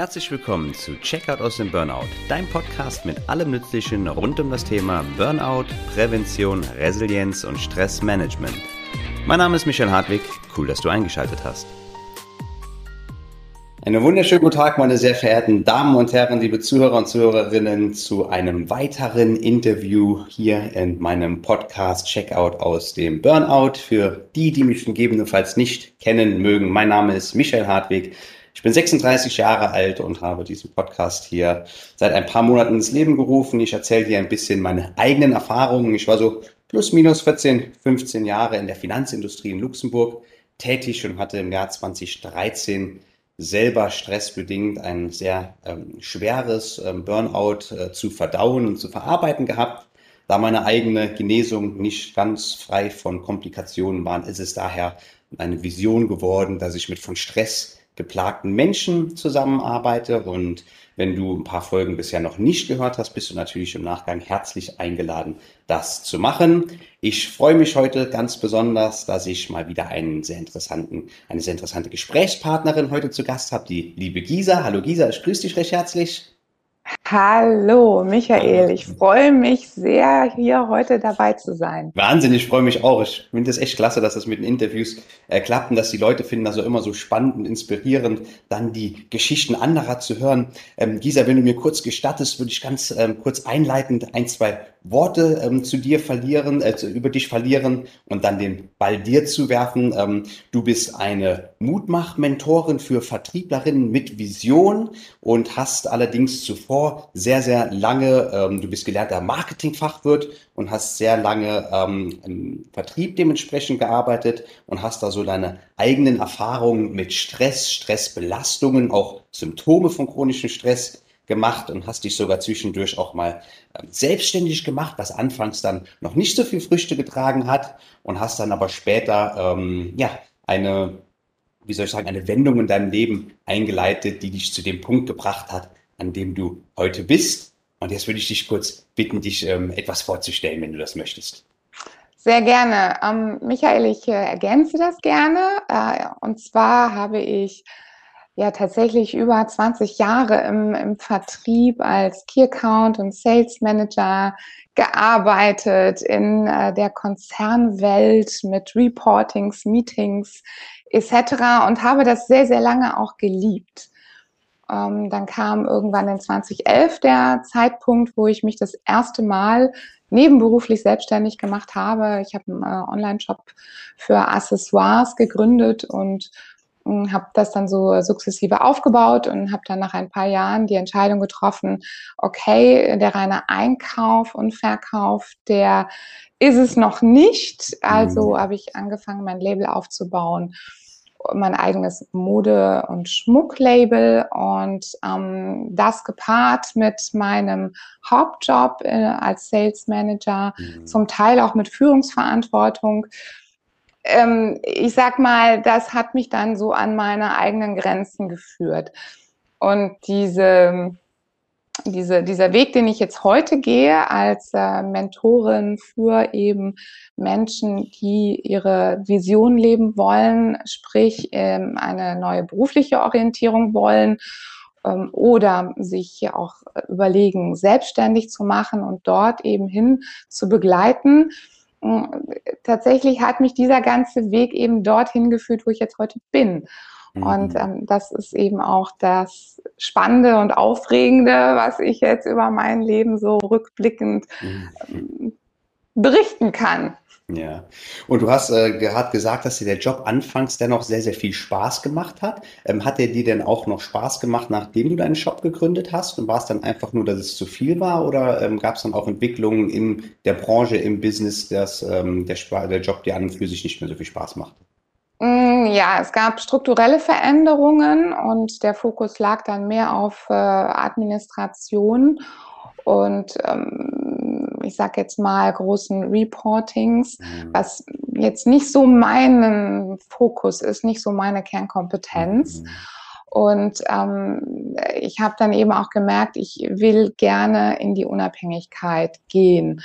Herzlich willkommen zu Checkout aus dem Burnout, dein Podcast mit allem Nützlichen rund um das Thema Burnout, Prävention, Resilienz und Stressmanagement. Mein Name ist Michael Hartwig, cool, dass du eingeschaltet hast. Einen wunderschönen guten Tag, meine sehr verehrten Damen und Herren, liebe Zuhörer und Zuhörerinnen, zu einem weiteren Interview hier in meinem Podcast Checkout aus dem Burnout. Für die, die mich gegebenenfalls nicht kennen mögen, mein Name ist Michael Hartwig. Ich bin 36 Jahre alt und habe diesen Podcast hier seit ein paar Monaten ins Leben gerufen. Ich erzähle hier ein bisschen meine eigenen Erfahrungen. Ich war so plus minus 14, 15 Jahre in der Finanzindustrie in Luxemburg tätig und hatte im Jahr 2013 selber stressbedingt ein sehr ähm, schweres ähm, Burnout äh, zu verdauen und zu verarbeiten gehabt. Da meine eigene Genesung nicht ganz frei von Komplikationen war, ist es daher eine Vision geworden, dass ich mit von Stress geplagten Menschen zusammenarbeite. Und wenn du ein paar Folgen bisher noch nicht gehört hast, bist du natürlich im Nachgang herzlich eingeladen, das zu machen. Ich freue mich heute ganz besonders, dass ich mal wieder einen sehr interessanten, eine sehr interessante Gesprächspartnerin heute zu Gast habe, die liebe Gisa. Hallo Gisa, ich grüße dich recht herzlich. Hallo Michael, ich freue mich sehr, hier heute dabei zu sein. Wahnsinn, ich freue mich auch. Ich finde es echt klasse, dass das mit den Interviews äh, klappt und dass die Leute finden das auch immer so spannend und inspirierend, dann die Geschichten anderer zu hören. Ähm, Gisa, wenn du mir kurz gestattest, würde ich ganz ähm, kurz einleitend ein, zwei Worte ähm, zu dir verlieren, äh, über dich verlieren und dann den Ball dir zu werfen. Ähm, du bist eine Mutmach-Mentorin für Vertrieblerinnen mit Vision und hast allerdings zuvor sehr, sehr lange, ähm, du bist gelernter Marketingfachwirt und hast sehr lange ähm, im Vertrieb dementsprechend gearbeitet und hast da so deine eigenen Erfahrungen mit Stress, Stressbelastungen, auch Symptome von chronischem Stress gemacht und hast dich sogar zwischendurch auch mal ähm, selbstständig gemacht, was anfangs dann noch nicht so viel Früchte getragen hat und hast dann aber später ähm, ja eine, wie soll ich sagen, eine Wendung in deinem Leben eingeleitet, die dich zu dem Punkt gebracht hat, an dem du heute bist. Und jetzt würde ich dich kurz bitten, dich ähm, etwas vorzustellen, wenn du das möchtest. Sehr gerne. Ähm, Michael, ich äh, ergänze das gerne. Äh, und zwar habe ich ja tatsächlich über 20 Jahre im, im Vertrieb als Key Account und Sales Manager gearbeitet in äh, der Konzernwelt mit Reportings, Meetings etc. und habe das sehr, sehr lange auch geliebt. Ähm, dann kam irgendwann in 2011 der Zeitpunkt, wo ich mich das erste Mal nebenberuflich selbstständig gemacht habe. Ich habe einen äh, Online-Shop für Accessoires gegründet und habe das dann so sukzessive aufgebaut und habe dann nach ein paar Jahren die Entscheidung getroffen, okay, der reine Einkauf und Verkauf, der ist es noch nicht. Also mhm. habe ich angefangen, mein Label aufzubauen, mein eigenes Mode- und Schmucklabel und ähm, das gepaart mit meinem Hauptjob äh, als Sales Manager, mhm. zum Teil auch mit Führungsverantwortung ähm, ich sag mal, das hat mich dann so an meine eigenen Grenzen geführt. Und diese, diese, dieser Weg, den ich jetzt heute gehe als äh, Mentorin für eben Menschen, die ihre Vision leben wollen, sprich ähm, eine neue berufliche Orientierung wollen ähm, oder sich auch überlegen, selbstständig zu machen und dort eben hin zu begleiten, tatsächlich hat mich dieser ganze Weg eben dorthin geführt, wo ich jetzt heute bin. Mhm. Und ähm, das ist eben auch das Spannende und Aufregende, was ich jetzt über mein Leben so rückblickend mhm. ähm, berichten kann. Ja, und du hast äh, gerade gesagt, dass dir der Job anfangs dennoch sehr, sehr viel Spaß gemacht hat. Ähm, hat der dir denn auch noch Spaß gemacht, nachdem du deinen Shop gegründet hast? Und war es dann einfach nur, dass es zu viel war? Oder ähm, gab es dann auch Entwicklungen in der Branche, im Business, dass ähm, der, der Job dir an und für sich nicht mehr so viel Spaß macht? Mm, ja, es gab strukturelle Veränderungen und der Fokus lag dann mehr auf äh, Administration und ähm, ich sage jetzt mal großen Reportings, mhm. was jetzt nicht so mein Fokus ist, nicht so meine Kernkompetenz. Mhm. Und ähm, ich habe dann eben auch gemerkt, ich will gerne in die Unabhängigkeit gehen.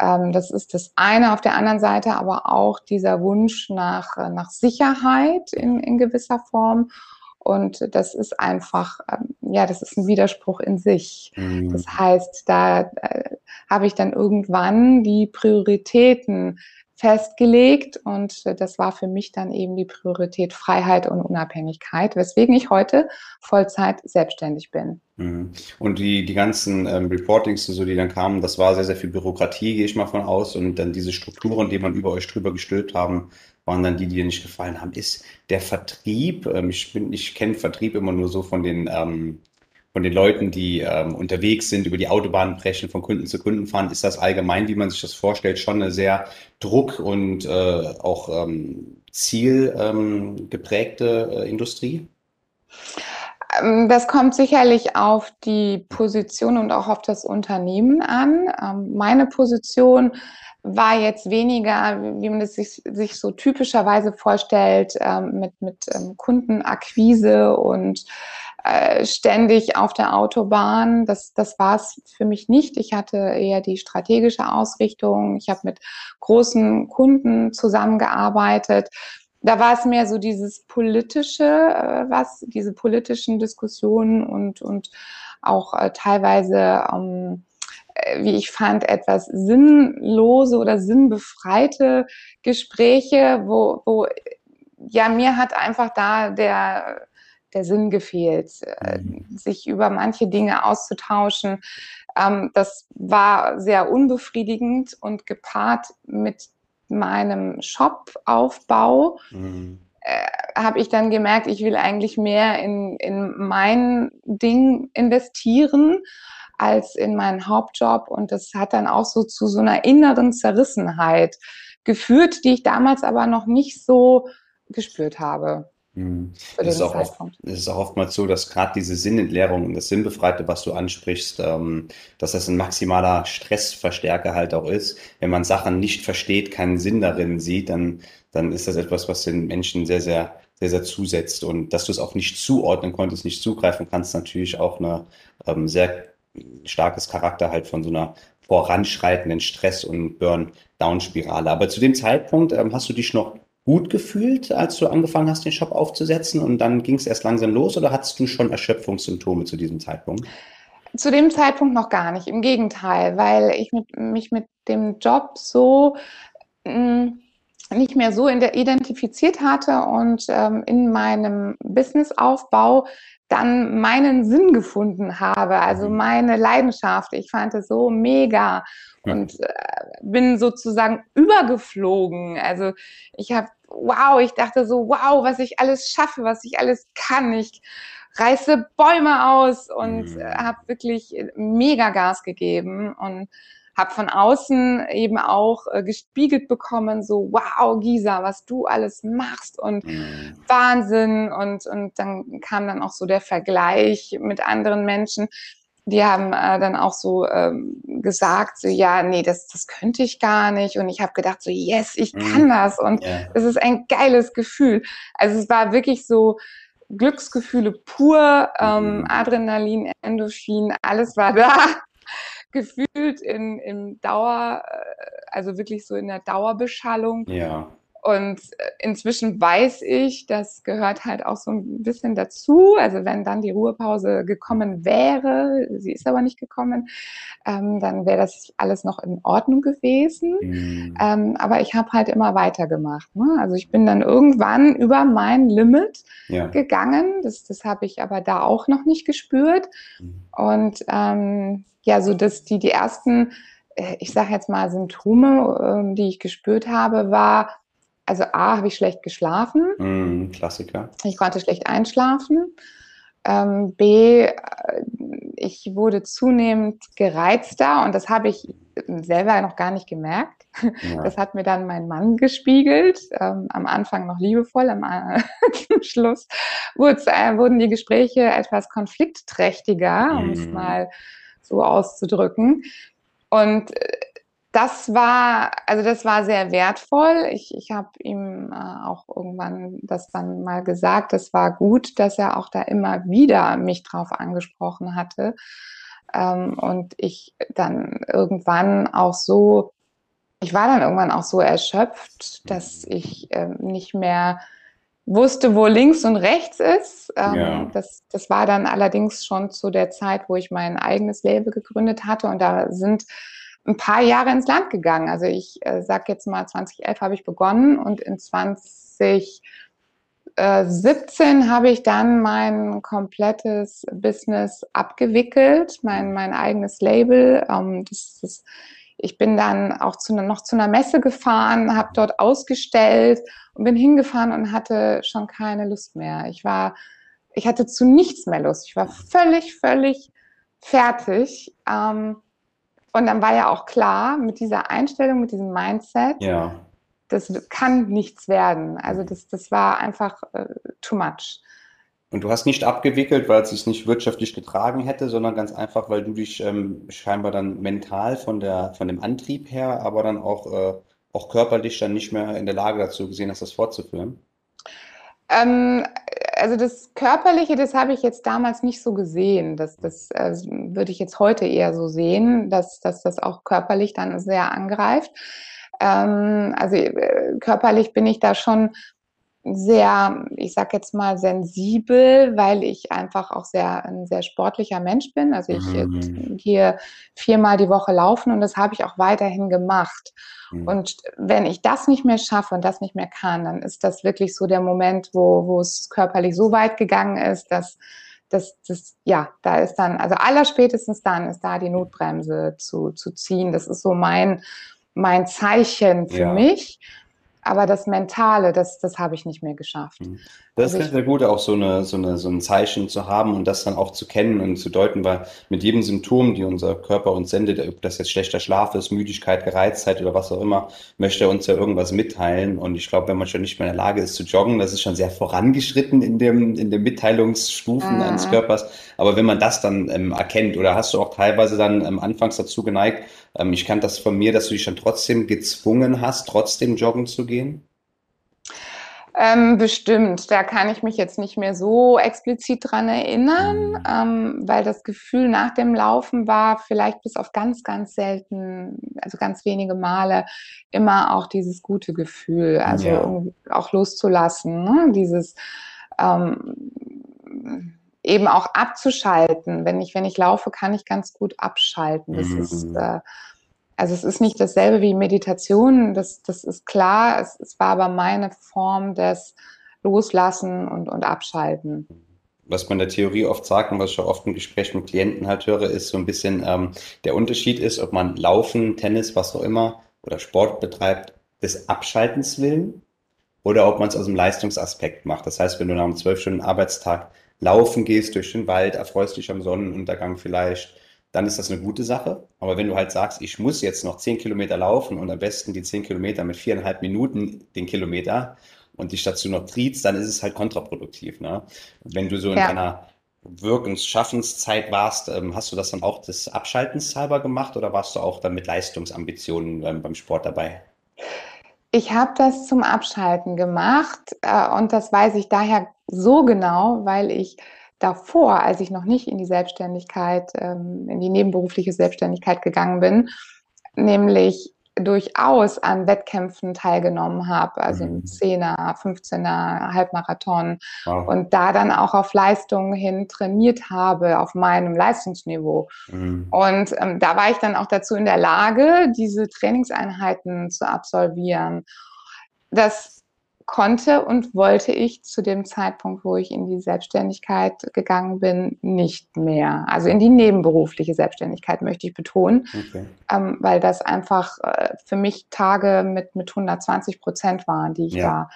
Ähm, das ist das eine. Auf der anderen Seite aber auch dieser Wunsch nach, nach Sicherheit in, in gewisser Form Und das ist einfach, ähm, ja, das ist ein Widerspruch in sich. Mhm. Das heißt, da äh, habe ich dann irgendwann die Prioritäten festgelegt und das war für mich dann eben die Priorität Freiheit und Unabhängigkeit, weswegen ich heute Vollzeit selbstständig bin. Mhm. Und die, die ganzen ähm, Reportings, so, die dann kamen, das war sehr, sehr viel Bürokratie, gehe ich mal von aus. Und dann diese Strukturen, die man über euch drüber gestülpt haben, waren dann die, die dir nicht gefallen haben. Ist der Vertrieb, ähm, ich, ich kenne Vertrieb immer nur so von den ähm, von den Leuten, die ähm, unterwegs sind, über die Autobahn brechen, von Kunden zu Kunden fahren, ist das allgemein, wie man sich das vorstellt, schon eine sehr druck- und äh, auch ähm, zielgeprägte ähm, äh, Industrie? Ähm, das kommt sicherlich auf die Position und auch auf das Unternehmen an. Ähm, meine Position war jetzt weniger, wie man es sich, sich so typischerweise vorstellt, ähm, mit, mit Kundenakquise und äh, ständig auf der Autobahn. Das, das war es für mich nicht. Ich hatte eher die strategische Ausrichtung. Ich habe mit großen Kunden zusammengearbeitet. Da war es mehr so dieses politische, äh, was diese politischen Diskussionen und und auch äh, teilweise ähm, wie ich fand, etwas sinnlose oder sinnbefreite Gespräche, wo, wo ja, mir hat einfach da der der Sinn gefehlt, äh, mhm. sich über manche Dinge auszutauschen. Ähm, das war sehr unbefriedigend und gepaart mit meinem Shop-Aufbau mhm. äh, habe ich dann gemerkt, ich will eigentlich mehr in, in mein Ding investieren als in meinen Hauptjob. Und das hat dann auch so zu so einer inneren Zerrissenheit geführt, die ich damals aber noch nicht so gespürt habe. Mhm. Es ist, auch oft, es ist auch oftmals so, dass gerade diese Sinnentleerung und das Sinnbefreite, was du ansprichst, ähm, dass das ein maximaler Stressverstärker halt auch ist. Wenn man Sachen nicht versteht, keinen Sinn darin sieht, dann, dann ist das etwas, was den Menschen sehr, sehr, sehr, sehr zusetzt. Und dass du es auch nicht zuordnen konntest, nicht zugreifen kannst, natürlich auch eine ähm, sehr starkes Charakter halt von so einer voranschreitenden Stress- und Burn-Down-Spirale. Aber zu dem Zeitpunkt ähm, hast du dich noch gut gefühlt, als du angefangen hast, den Shop aufzusetzen und dann ging es erst langsam los oder hattest du schon Erschöpfungssymptome zu diesem Zeitpunkt? Zu dem Zeitpunkt noch gar nicht, im Gegenteil, weil ich mit, mich mit dem Job so mh, mm, nicht mehr so identifiziert hatte und ähm, in meinem Businessaufbau dann meinen Sinn gefunden habe, also mhm. meine Leidenschaft. Ich fand es so mega und äh, bin sozusagen übergeflogen. Also ich habe, wow, ich dachte so, wow, was ich alles schaffe, was ich alles kann. Ich reiße Bäume aus und mhm. habe wirklich mega Gas gegeben und habe von außen eben auch äh, gespiegelt bekommen, so wow, Gisa, was du alles machst und mhm. Wahnsinn und und dann kam dann auch so der Vergleich mit anderen Menschen die haben äh, dann auch so ähm, gesagt, so ja, nee, das, das könnte ich gar nicht. Und ich habe gedacht, so yes, ich mhm. kann das. Und es ist ein geiles Gefühl. Also es war wirklich so Glücksgefühle pur, ähm, mhm. Adrenalin, Endorphin, alles war da. Gefühlt in, in Dauer, äh, also wirklich so in der Dauerbeschallung. Ja. Und äh, inzwischen weiß ich, das gehört halt auch so ein bisschen dazu. Also wenn dann die Ruhepause gekommen wäre, sie ist aber nicht gekommen, ähm, dann wäre das alles noch in Ordnung gewesen. Mhm. Ähm, aber ich habe halt immer weitergemacht. Ne? Also ich bin dann irgendwann über mein Limit ja. gegangen. Das, das habe ich aber da auch noch nicht gespürt. Mhm. Und ähm, ja, so dass die, die ersten äh, ich sage jetzt mal Symptome, ähm, die ich gespürt habe, war also A, habe ich schlecht geschlafen. Mm, Klassiker. Ich konnte schlecht einschlafen. Ähm, B, äh, ich wurde zunehmend gereizter und das habe ich selber noch gar nicht gemerkt. Ja. Das hat mir dann mein Mann gespiegelt, ähm, am Anfang noch liebevoll, am, äh, Schluss äh, wurden die Gespräche etwas konfliktträchtiger, um mm. es mal so auszudrücken. Und äh, das war, also das war sehr wertvoll. Ich, ich habe ihm äh, auch irgendwann das dann mal gesagt. Es war gut, dass er auch da immer wieder mich drauf angesprochen hatte. Ähm, und ich dann irgendwann auch so, ich war dann irgendwann auch so erschöpft, dass ich äh, nicht mehr wusste, wo links und rechts ist. Ähm, ja. das, das war dann allerdings schon zu der Zeit, wo ich mein eigenes Label gegründet hatte. Und da sind ein paar Jahre ins Land gegangen. Also ich äh, sage jetzt mal, 2011 habe ich begonnen und in 2017 habe ich dann mein komplettes Business abgewickelt, mein, mein eigenes Label. Ähm, das, das, ich bin dann auch zu, noch zu einer Messe gefahren, habe dort ausgestellt und bin hingefahren und hatte schon keine Lust mehr. Ich war, ich hatte zu nichts mehr Lust. Ich war völlig, völlig fertig. Ähm, und dann war ja auch klar, mit dieser Einstellung, mit diesem Mindset, ja. das kann nichts werden. Also das, das war einfach äh, too much. Und du hast nicht abgewickelt, weil es sich nicht wirtschaftlich getragen hätte, sondern ganz einfach, weil du dich ähm, scheinbar dann mental von, der, von dem Antrieb her, aber dann auch, äh, auch körperlich dann nicht mehr in der Lage dazu gesehen hast, das fortzuführen? Ähm, also das Körperliche, das habe ich jetzt damals nicht so gesehen. Das, das äh, würde ich jetzt heute eher so sehen, dass, dass das auch körperlich dann sehr angreift. Ähm, also äh, körperlich bin ich da schon sehr, ich sag jetzt mal, sensibel, weil ich einfach auch sehr ein sehr sportlicher Mensch bin. Also ich mhm. gehe viermal die Woche laufen und das habe ich auch weiterhin gemacht. Mhm. Und wenn ich das nicht mehr schaffe und das nicht mehr kann, dann ist das wirklich so der Moment, wo, wo es körperlich so weit gegangen ist, dass das, das, ja, da ist dann, also allerspätestens dann ist da die Notbremse zu, zu ziehen. Das ist so mein, mein Zeichen für ja. mich. Aber das Mentale, das, das habe ich nicht mehr geschafft. Mhm. Das also ist sehr gut, auch so, eine, so, eine, so ein Zeichen zu haben und das dann auch zu kennen und zu deuten, weil mit jedem Symptom, die unser Körper uns sendet, ob das jetzt schlechter Schlaf ist, Müdigkeit, Gereiztheit oder was auch immer, möchte er uns ja irgendwas mitteilen. Und ich glaube, wenn man schon nicht mehr in der Lage ist zu joggen, das ist schon sehr vorangeschritten in dem, in den Mitteilungsstufen mhm. eines Körpers. Aber wenn man das dann ähm, erkennt, oder hast du auch teilweise dann ähm, anfangs dazu geneigt, ähm, ich kann das von mir, dass du dich dann trotzdem gezwungen hast, trotzdem joggen zu gehen? Ähm, bestimmt, da kann ich mich jetzt nicht mehr so explizit dran erinnern, mhm. ähm, weil das Gefühl nach dem Laufen war vielleicht bis auf ganz, ganz selten, also ganz wenige Male immer auch dieses gute Gefühl, also ja. auch loszulassen, ne? dieses ähm, eben auch abzuschalten. Wenn ich, wenn ich laufe, kann ich ganz gut abschalten. Das mhm. ist äh, also es ist nicht dasselbe wie Meditation, das, das ist klar. Es, es war aber meine Form des Loslassen und, und Abschalten. Was man in der Theorie oft sagt und was ich auch oft im Gespräch mit Klienten halt höre, ist so ein bisschen ähm, der Unterschied ist, ob man Laufen, Tennis, was auch immer oder Sport betreibt, des Abschaltens willen oder ob man es aus dem Leistungsaspekt macht. Das heißt, wenn du nach einem zwölf Stunden Arbeitstag laufen gehst durch den Wald, erfreust dich am Sonnenuntergang vielleicht, dann ist das eine gute Sache. Aber wenn du halt sagst, ich muss jetzt noch zehn Kilometer laufen und am besten die zehn Kilometer mit viereinhalb Minuten den Kilometer und dich dazu noch triebst, dann ist es halt kontraproduktiv. Ne? Wenn du so in ja. deiner Wirkungs-, Schaffenszeit warst, ähm, hast du das dann auch des Abschaltens halber gemacht oder warst du auch dann mit Leistungsambitionen beim, beim Sport dabei? Ich habe das zum Abschalten gemacht äh, und das weiß ich daher so genau, weil ich davor, als ich noch nicht in die Selbstständigkeit, ähm, in die nebenberufliche Selbstständigkeit gegangen bin, nämlich durchaus an Wettkämpfen teilgenommen habe, also im 10er, 15er, Halbmarathon wow. und da dann auch auf Leistungen hin trainiert habe, auf meinem Leistungsniveau. Mhm. Und ähm, da war ich dann auch dazu in der Lage, diese Trainingseinheiten zu absolvieren. Das konnte und wollte ich zu dem Zeitpunkt, wo ich in die Selbstständigkeit gegangen bin, nicht mehr. Also in die nebenberufliche Selbstständigkeit möchte ich betonen, okay. ähm, weil das einfach äh, für mich Tage mit, mit 120 Prozent waren, die ich ja.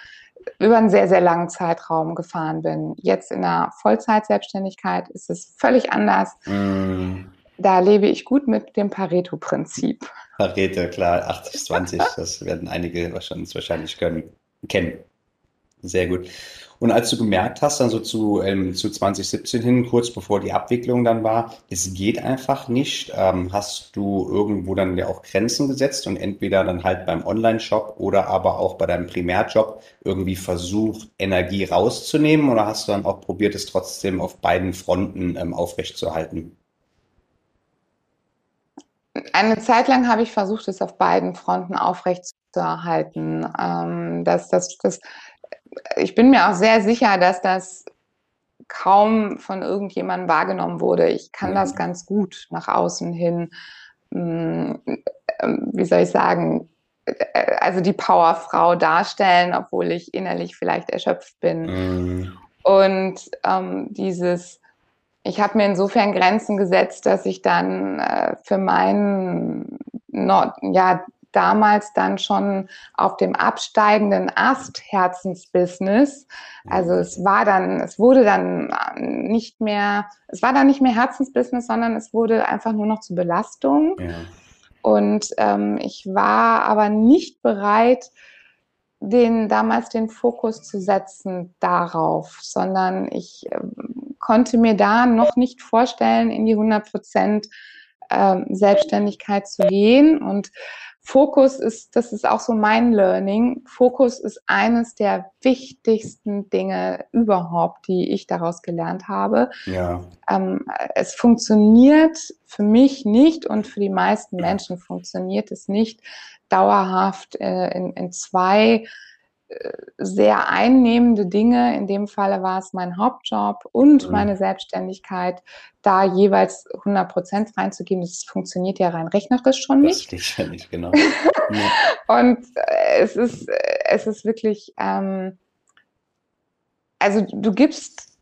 da über einen sehr, sehr langen Zeitraum gefahren bin. Jetzt in der Vollzeit-Selbstständigkeit ist es völlig anders. Mm. Da lebe ich gut mit dem Pareto-Prinzip. Pareto, klar, 80-20, das werden einige wahrscheinlich, wahrscheinlich können kennen. Sehr gut. Und als du gemerkt hast, dann so zu, ähm, zu 2017 hin, kurz bevor die Abwicklung dann war, es geht einfach nicht, ähm, hast du irgendwo dann ja auch Grenzen gesetzt und entweder dann halt beim Online-Shop oder aber auch bei deinem Primärjob irgendwie versucht, Energie rauszunehmen oder hast du dann auch probiert, es trotzdem auf beiden Fronten ähm, aufrechtzuerhalten? Eine Zeit lang habe ich versucht, es auf beiden Fronten aufrechtzuerhalten. Ähm, das, das, das ich bin mir auch sehr sicher, dass das kaum von irgendjemandem wahrgenommen wurde. Ich kann mhm. das ganz gut nach außen hin, mh, ähm, wie soll ich sagen, äh, also die Powerfrau darstellen, obwohl ich innerlich vielleicht erschöpft bin. Mhm. Und ähm, dieses, ich habe mir insofern Grenzen gesetzt, dass ich dann äh, für meinen, ja, damals dann schon auf dem absteigenden Ast Herzensbusiness. Also es war dann, es wurde dann nicht mehr, es war dann nicht mehr Herzensbusiness, sondern es wurde einfach nur noch zur Belastung. Ja. Und ähm, ich war aber nicht bereit, den damals den Fokus zu setzen darauf, sondern ich äh, konnte mir da noch nicht vorstellen, in die 100 Prozent äh, Selbstständigkeit zu gehen und Fokus ist, das ist auch so mein Learning. Fokus ist eines der wichtigsten Dinge überhaupt, die ich daraus gelernt habe. Ja. Ähm, es funktioniert für mich nicht und für die meisten Menschen funktioniert es nicht dauerhaft äh, in, in zwei sehr einnehmende Dinge. In dem Falle war es mein Hauptjob und mhm. meine Selbstständigkeit, da jeweils 100 Prozent reinzugeben. Das funktioniert ja rein rechnerisch schon nicht. Das geht ja nicht, genau. und äh, es ist, es ist wirklich, ähm, also du gibst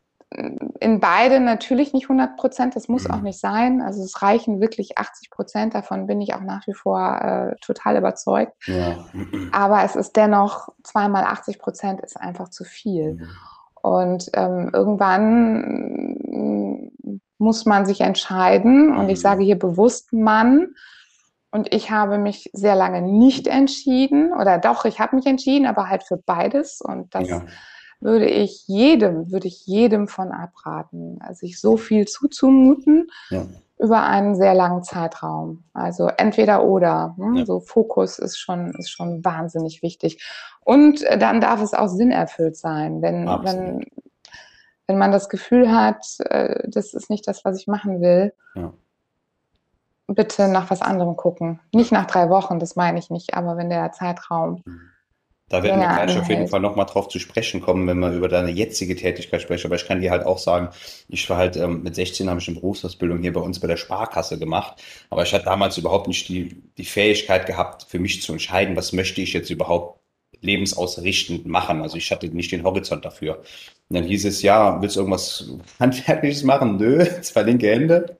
in beide natürlich nicht 100 Prozent, das muss mhm. auch nicht sein. Also es reichen wirklich 80 Prozent, davon bin ich auch nach wie vor äh, total überzeugt. Ja. Aber es ist dennoch, zweimal 80 Prozent ist einfach zu viel. Mhm. Und ähm, irgendwann muss man sich entscheiden und ich mhm. sage hier bewusst Mann. Und ich habe mich sehr lange nicht entschieden oder doch, ich habe mich entschieden, aber halt für beides und das ja würde ich jedem, würde ich jedem von abraten, sich so viel zuzumuten ja. über einen sehr langen Zeitraum. Also entweder oder. Hm? Ja. So Fokus ist schon, ist schon wahnsinnig wichtig. Und äh, dann darf es auch sinnerfüllt sein. Wenn, wenn, wenn man das Gefühl hat, äh, das ist nicht das, was ich machen will, ja. bitte nach was anderem gucken. Nicht nach drei Wochen, das meine ich nicht, aber wenn der Zeitraum mhm da werden wir gleich auf jeden Fall nochmal drauf zu sprechen kommen, wenn wir über deine jetzige Tätigkeit sprechen. Aber ich kann dir halt auch sagen, ich war halt ähm, mit 16 habe ich eine Berufsausbildung hier bei uns bei der Sparkasse gemacht. Aber ich hatte damals überhaupt nicht die, die Fähigkeit gehabt, für mich zu entscheiden, was möchte ich jetzt überhaupt lebensausrichtend machen. Also ich hatte nicht den Horizont dafür. Und dann hieß es, ja, willst du irgendwas Handwerkliches machen? Nö, zwei linke Hände.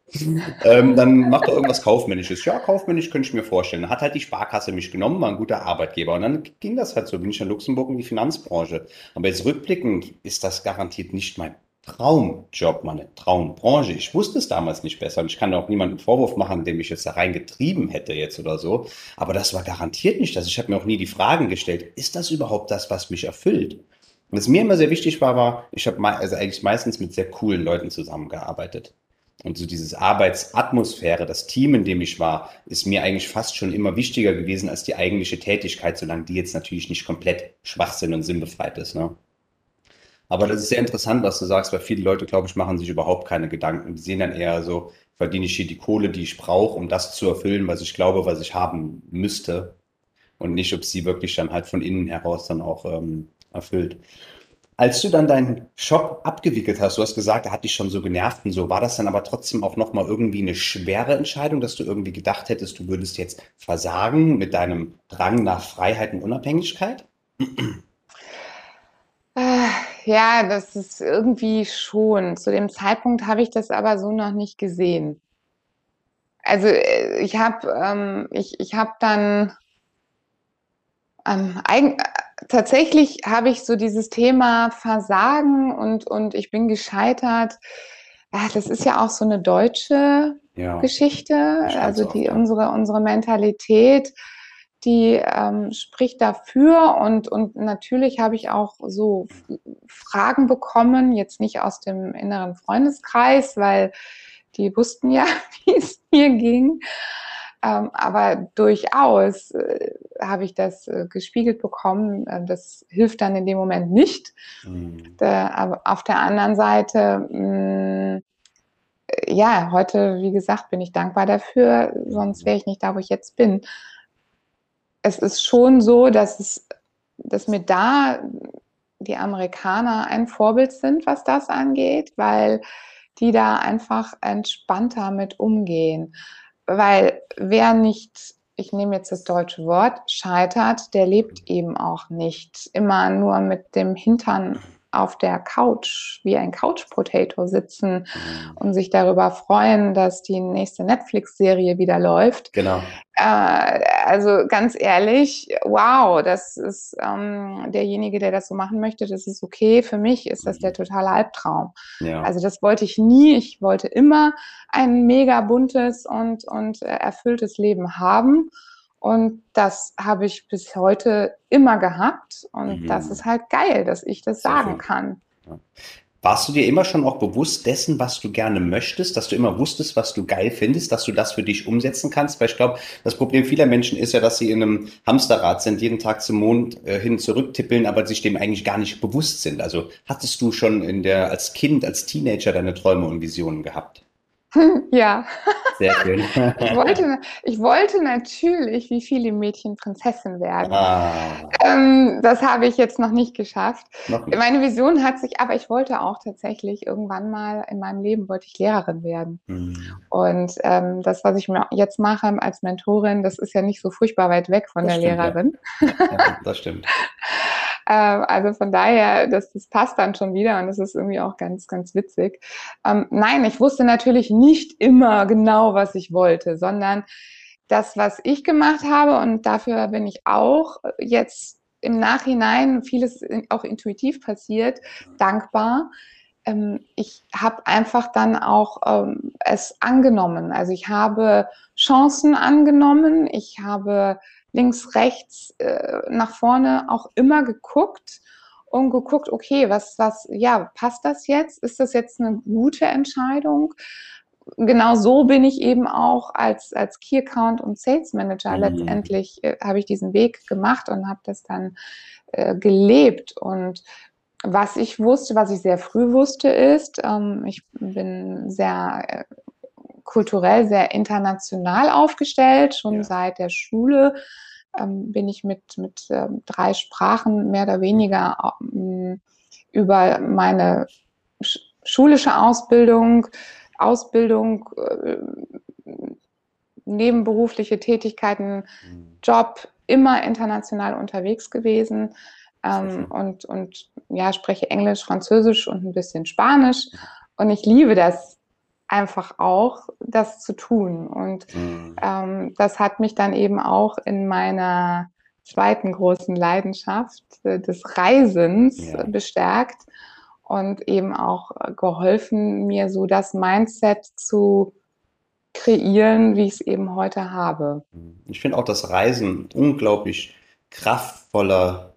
ähm, dann mach doch irgendwas Kaufmännisches. Ja, kaufmännisch könnte ich mir vorstellen. Hat halt die Sparkasse mich genommen, war ein guter Arbeitgeber. Und dann ging das halt so, bin ich in Luxemburg in die Finanzbranche. Aber jetzt rückblickend ist das garantiert nicht mein Traumjob, meine Traumbranche. Ich wusste es damals nicht besser und ich kann auch niemanden Vorwurf machen, der mich jetzt da reingetrieben hätte jetzt oder so. Aber das war garantiert nicht das. Ich habe mir auch nie die Fragen gestellt, ist das überhaupt das, was mich erfüllt? Und was mir immer sehr wichtig war, war, ich habe also eigentlich meistens mit sehr coolen Leuten zusammengearbeitet. Und so dieses Arbeitsatmosphäre, das Team, in dem ich war, ist mir eigentlich fast schon immer wichtiger gewesen als die eigentliche Tätigkeit, solange die jetzt natürlich nicht komplett Schwachsinn und sinnbefreit ist. Ne? Aber das ist sehr interessant, was du sagst, weil viele Leute, glaube ich, machen sich überhaupt keine Gedanken. Die sehen dann eher so, verdiene ich hier die Kohle, die ich brauche, um das zu erfüllen, was ich glaube, was ich haben müsste. Und nicht, ob sie wirklich dann halt von innen heraus dann auch ähm, erfüllt. Als du dann deinen Shop abgewickelt hast, du hast gesagt, er hat dich schon so genervt und so, war das dann aber trotzdem auch nochmal irgendwie eine schwere Entscheidung, dass du irgendwie gedacht hättest, du würdest jetzt versagen mit deinem Drang nach Freiheit und Unabhängigkeit? Ja, das ist irgendwie schon. Zu dem Zeitpunkt habe ich das aber so noch nicht gesehen. Also äh, ich habe ähm, ich, ich hab dann ähm, eigen, tatsächlich habe ich so dieses Thema Versagen und, und ich bin gescheitert. Ja, das ist ja auch so eine deutsche ja, Geschichte. Also die, unsere, unsere Mentalität die ähm, spricht dafür und, und natürlich habe ich auch so Fragen bekommen, jetzt nicht aus dem inneren Freundeskreis, weil die wussten ja, wie es mir ging. Ähm, aber durchaus äh, habe ich das äh, gespiegelt bekommen. Äh, das hilft dann in dem Moment nicht. Mhm. Da, aber auf der anderen Seite, mh, mm, ja, heute, wie gesagt, bin ich dankbar dafür, sonst wäre ich nicht da, wo ich jetzt bin es ist schon so, dass es, dass mir da die Amerikaner ein Vorbild sind, was das angeht, weil die da einfach entspannter mit umgehen. Weil wer nicht, ich nehme jetzt das deutsche Wort, scheitert, der lebt eben auch nicht immer nur mit dem Hintern auf der Couch wie ein Couch Potato sitzen mhm. und sich darüber freuen, dass die nächste Netflix-Serie wieder läuft. Genau. Äh, also ganz ehrlich, wow, das ist ähm, derjenige, der das so machen möchte, das ist okay. Für mich ist das der mhm. totale Albtraum. Ja. Also das wollte ich nie. Ich wollte immer ein mega buntes und, und äh, erfülltes Leben haben. Und das habe ich bis heute immer gehabt. Und mhm. das ist halt geil, dass ich das sagen kann. Ja. Warst du dir immer schon auch bewusst dessen, was du gerne möchtest, dass du immer wusstest, was du geil findest, dass du das für dich umsetzen kannst? Weil ich glaube, das Problem vieler Menschen ist ja, dass sie in einem Hamsterrad sind, jeden Tag zum Mond äh, hin zurücktippeln, aber sich dem eigentlich gar nicht bewusst sind. Also hattest du schon in der als Kind, als Teenager deine Träume und Visionen gehabt? Ja. Sehr schön. ich, wollte, ich wollte natürlich, wie viele Mädchen, Prinzessin werden. Ah. Ähm, das habe ich jetzt noch nicht geschafft. Noch nicht. Meine Vision hat sich, aber ich wollte auch tatsächlich irgendwann mal in meinem Leben, wollte ich Lehrerin werden. Mhm. Und ähm, das, was ich jetzt mache als Mentorin, das ist ja nicht so furchtbar weit weg von das der stimmt, Lehrerin. Ja. Ja, das stimmt. Ähm, also von daher, das, das passt dann schon wieder und das ist irgendwie auch ganz, ganz witzig. Ähm, nein, ich wusste natürlich nicht immer genau, was ich wollte, sondern das, was ich gemacht habe und dafür bin ich auch jetzt im Nachhinein vieles auch intuitiv passiert, dankbar. Ähm, ich habe einfach dann auch ähm, es angenommen. Also ich habe Chancen angenommen, ich habe links, rechts, äh, nach vorne auch immer geguckt und geguckt, okay, was, was, ja, passt das jetzt? Ist das jetzt eine gute Entscheidung? Genau so bin ich eben auch als, als Key Account und Sales Manager. Mhm. Letztendlich äh, habe ich diesen Weg gemacht und habe das dann äh, gelebt. Und was ich wusste, was ich sehr früh wusste, ist, ähm, ich bin sehr äh, kulturell sehr international aufgestellt. Schon ja. seit der Schule ähm, bin ich mit, mit ähm, drei Sprachen mehr oder weniger ähm, über meine sch schulische Ausbildung, Ausbildung, äh, nebenberufliche Tätigkeiten, mhm. Job immer international unterwegs gewesen. Ähm, und, und ja, spreche Englisch, Französisch und ein bisschen Spanisch. Und ich liebe das einfach auch, das zu tun. Und mhm. ähm, das hat mich dann eben auch in meiner zweiten großen Leidenschaft äh, des Reisens ja. bestärkt und eben auch geholfen, mir so das Mindset zu kreieren, wie ich es eben heute habe. Ich finde auch, dass Reisen unglaublich kraftvoller,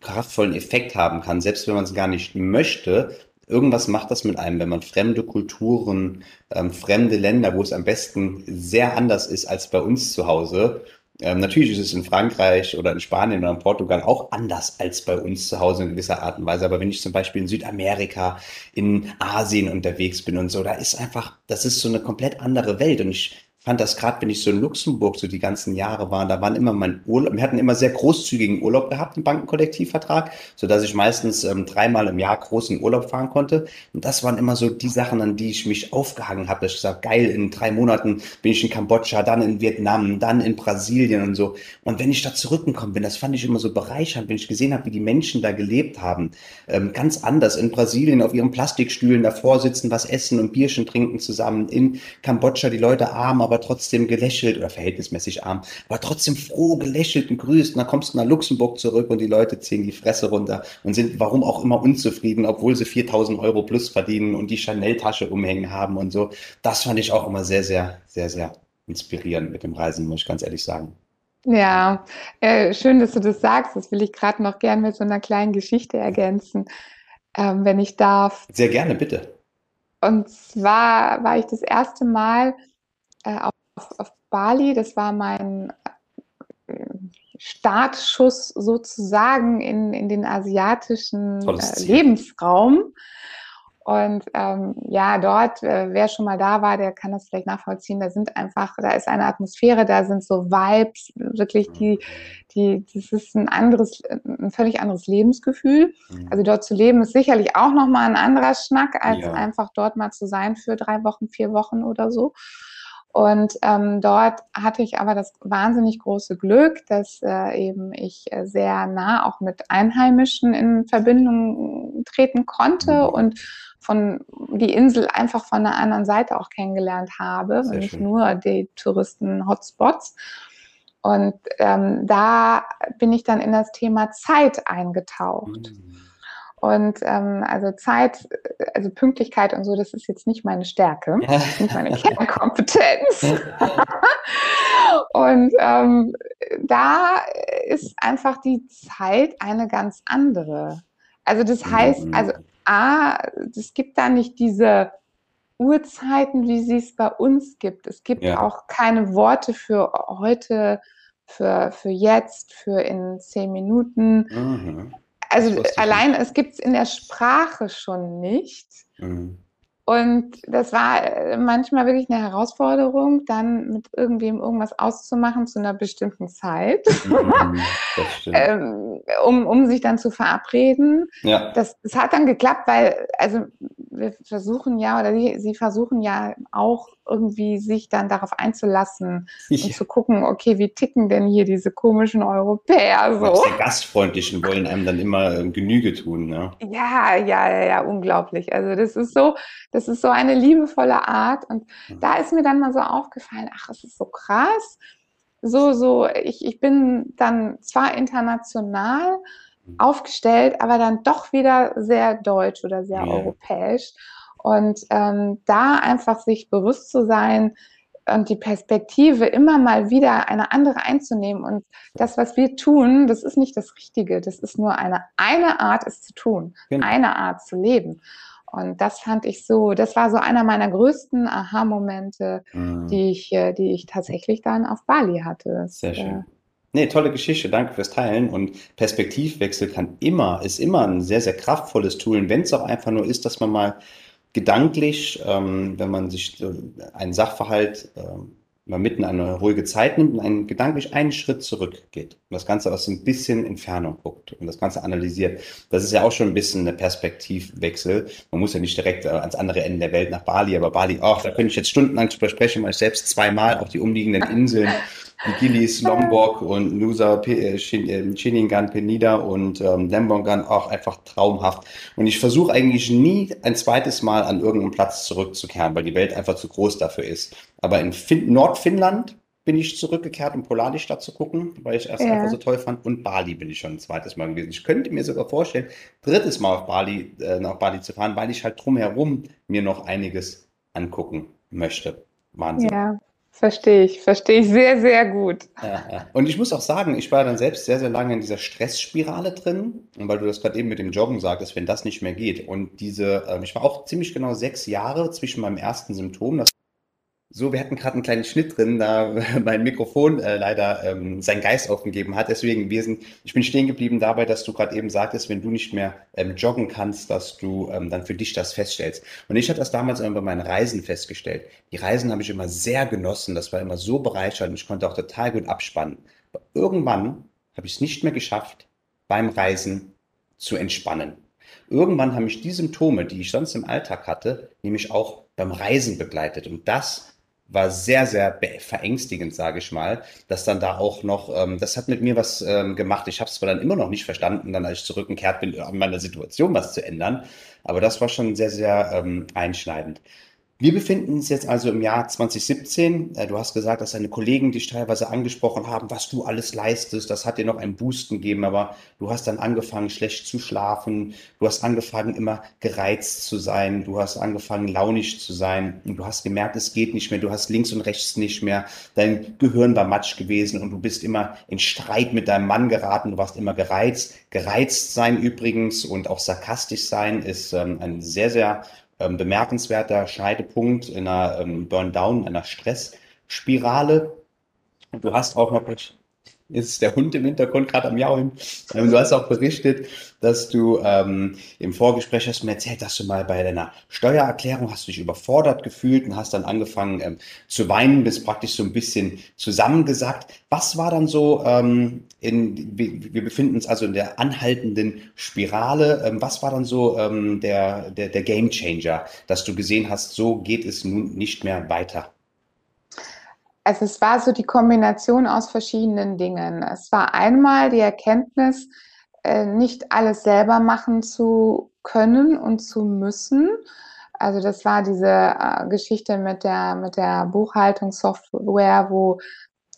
kraftvollen Effekt haben kann, selbst wenn man es gar nicht möchte, irgendwas macht das mit einem, wenn man fremde Kulturen, ähm, fremde Länder, wo es am besten sehr anders ist als bei uns zu Hause. Ähm, natürlich ist es in Frankreich oder in Spanien oder in Portugal auch anders als bei uns zu Hause in gewisser Art und Weise. Aber wenn ich zum Beispiel in Südamerika, in Asien unterwegs bin und so, da ist einfach, das ist so eine komplett andere Welt. Und ich fand das gerade, wenn ich so in Luxemburg so die ganzen Jahre war, da waren immer mein Urlaub, wir hatten immer sehr großzügigen Urlaub gehabt im Bankenkollektivvertrag, so dass ich meistens ähm, dreimal im Jahr großen Urlaub fahren konnte. Und das waren immer so die Sachen, an die ich mich aufgehangen habe. Ich gesagt, geil, in drei Monaten bin ich in Kambodscha, dann in Vietnam, dann in Brasilien und so. Und wenn ich da zurückgekommen bin, das fand ich immer so bereichernd, wenn ich gesehen habe, wie die Menschen da gelebt haben. Ähm, ganz anders. In Brasilien auf ihren Plastikstühlen davor sitzen, was essen und Bierchen trinken zusammen. In Kambodscha die Leute arm, aber aber trotzdem gelächelt oder verhältnismäßig arm, aber trotzdem froh gelächelt und grüßt. Und dann kommst du nach Luxemburg zurück und die Leute ziehen die Fresse runter und sind warum auch immer unzufrieden, obwohl sie 4000 Euro plus verdienen und die Chanel-Tasche umhängen haben und so. Das fand ich auch immer sehr, sehr, sehr, sehr inspirierend mit dem Reisen, muss ich ganz ehrlich sagen. Ja, äh, schön, dass du das sagst. Das will ich gerade noch gern mit so einer kleinen Geschichte ergänzen, ähm, wenn ich darf. Sehr gerne, bitte. Und zwar war ich das erste Mal äh, auf, auf, Bali. Das war mein äh, Startschuss sozusagen in, in den asiatischen äh, Lebensraum. Und ähm, ja, dort, äh, wer schon mal da war, der kann das vielleicht nachvollziehen. Da sind einfach, da ist eine Atmosphäre, da sind so Vibes, wirklich die, die, das ist ein anderes, ein völlig anderes Lebensgefühl. Mhm. Also dort zu leben ist sicherlich auch nochmal ein anderer Schnack, als ja. einfach dort mal zu sein für drei Wochen, vier Wochen oder so. Und ähm, dort hatte ich aber das wahnsinnig große Glück, dass äh, eben ich äh, sehr nah auch mit Einheimischen in Verbindung treten konnte mhm. und von die Insel einfach von der anderen Seite auch kennengelernt habe, Sehr nicht schön. nur die Touristen-Hotspots. Und ähm, da bin ich dann in das Thema Zeit eingetaucht. Mhm. Und ähm, also Zeit, also Pünktlichkeit und so, das ist jetzt nicht meine Stärke, das ist nicht meine Kernkompetenz. und ähm, da ist einfach die Zeit eine ganz andere. Also das heißt, mhm. also A, es gibt da nicht diese Uhrzeiten, wie sie es bei uns gibt. Es gibt ja. auch keine Worte für heute, für, für jetzt, für in zehn Minuten. Mhm. Also allein, es gibt es in der Sprache schon nicht. Mhm. Und das war äh, manchmal wirklich eine Herausforderung, dann mit irgendwem irgendwas auszumachen zu einer bestimmten Zeit, mhm, ähm, um, um sich dann zu verabreden. Ja. Das, das hat dann geklappt, weil, also wir versuchen ja, oder sie, sie versuchen ja auch irgendwie sich dann darauf einzulassen ja. und zu gucken, okay, wie ticken denn hier diese komischen Europäer so? Die Gastfreundlichen wollen einem dann immer ähm, Genüge tun, ne? Ja, ja, ja, ja, unglaublich. Also das ist so, das ist so eine liebevolle Art und ja. da ist mir dann mal so aufgefallen, ach, es ist so krass. So, so, ich, ich bin dann zwar international, mhm. aufgestellt, aber dann doch wieder sehr deutsch oder sehr ja. europäisch. Und ähm, da einfach sich bewusst zu sein und die Perspektive immer mal wieder eine andere einzunehmen. Und das, was wir tun, das ist nicht das Richtige. Das ist nur eine, eine Art, es zu tun, genau. eine Art zu leben. Und das fand ich so, das war so einer meiner größten Aha-Momente, mhm. die ich, äh, die ich tatsächlich dann auf Bali hatte. Sehr schön. Nee, tolle Geschichte, danke fürs Teilen. Und Perspektivwechsel kann immer, ist immer ein sehr, sehr kraftvolles Tool. Und wenn es auch einfach nur ist, dass man mal gedanklich, ähm, wenn man sich äh, einen Sachverhalt äh, mal mitten eine ruhige Zeit nimmt und einen gedanklich einen Schritt zurückgeht und das Ganze aus ein bisschen Entfernung guckt und das Ganze analysiert. Das ist ja auch schon ein bisschen eine Perspektivwechsel. Man muss ja nicht direkt äh, ans andere Ende der Welt nach Bali, aber Bali, ach, da könnte ich jetzt stundenlang drüber sprechen, weil ich selbst zweimal auch die umliegenden Inseln die Gillis, Lombok und Nusa, äh, Chiningan, Penida und ähm, Lembongan auch einfach traumhaft. Und ich versuche eigentlich nie ein zweites Mal an irgendeinen Platz zurückzukehren, weil die Welt einfach zu groß dafür ist. Aber in fin Nordfinnland bin ich zurückgekehrt, um Polar die Stadt zu gucken, weil ich erst ja. einfach so toll fand. Und Bali bin ich schon ein zweites Mal gewesen. Ich könnte mir sogar vorstellen, drittes Mal auf Bali, äh, nach Bali zu fahren, weil ich halt drumherum mir noch einiges angucken möchte. Wahnsinn. Ja. Verstehe ich, verstehe ich sehr, sehr gut. Ja, ja. Und ich muss auch sagen, ich war dann selbst sehr, sehr lange in dieser Stressspirale drin. Und weil du das gerade eben mit dem Joggen sagtest, wenn das nicht mehr geht. Und diese, äh, ich war auch ziemlich genau sechs Jahre zwischen meinem ersten Symptom, so, wir hatten gerade einen kleinen Schnitt drin, da mein Mikrofon äh, leider ähm, seinen Geist aufgegeben hat. Deswegen, wir sind, ich bin stehen geblieben dabei, dass du gerade eben sagtest, wenn du nicht mehr ähm, joggen kannst, dass du ähm, dann für dich das feststellst. Und ich hatte das damals immer bei meinen Reisen festgestellt. Die Reisen habe ich immer sehr genossen. Das war immer so bereichernd. Ich konnte auch total gut abspannen. Aber irgendwann habe ich es nicht mehr geschafft, beim Reisen zu entspannen. Irgendwann haben mich die Symptome, die ich sonst im Alltag hatte, nämlich auch beim Reisen begleitet. Und das war sehr, sehr verängstigend, sage ich mal, dass dann da auch noch, ähm, das hat mit mir was ähm, gemacht. Ich habe es zwar dann immer noch nicht verstanden, dann als ich zurückgekehrt bin, an meiner Situation was zu ändern, aber das war schon sehr, sehr ähm, einschneidend. Wir befinden uns jetzt also im Jahr 2017. Äh, du hast gesagt, dass deine Kollegen dich teilweise angesprochen haben, was du alles leistest. Das hat dir noch einen Boost gegeben, aber du hast dann angefangen, schlecht zu schlafen. Du hast angefangen, immer gereizt zu sein. Du hast angefangen, launig zu sein. Und du hast gemerkt, es geht nicht mehr. Du hast links und rechts nicht mehr. Dein Gehirn war matsch gewesen und du bist immer in Streit mit deinem Mann geraten. Du warst immer gereizt. Gereizt sein übrigens und auch sarkastisch sein ist ähm, ein sehr, sehr ähm, bemerkenswerter Scheidepunkt in einer ähm, Burn-Down, einer Stressspirale. Du hast auch noch ist der Hund im Hintergrund gerade am Jaulen. Ähm, du hast auch berichtet, dass du ähm, im Vorgespräch hast mir erzählt, dass du mal bei deiner Steuererklärung hast du dich überfordert gefühlt und hast dann angefangen ähm, zu weinen, bist praktisch so ein bisschen zusammengesackt. Was war dann so, ähm, in, wir, wir befinden uns also in der anhaltenden Spirale, ähm, was war dann so ähm, der, der, der Game Changer, dass du gesehen hast, so geht es nun nicht mehr weiter? Also es war so die Kombination aus verschiedenen Dingen. Es war einmal die Erkenntnis, äh, nicht alles selber machen zu können und zu müssen. Also das war diese äh, Geschichte mit der, mit der Buchhaltungssoftware, wo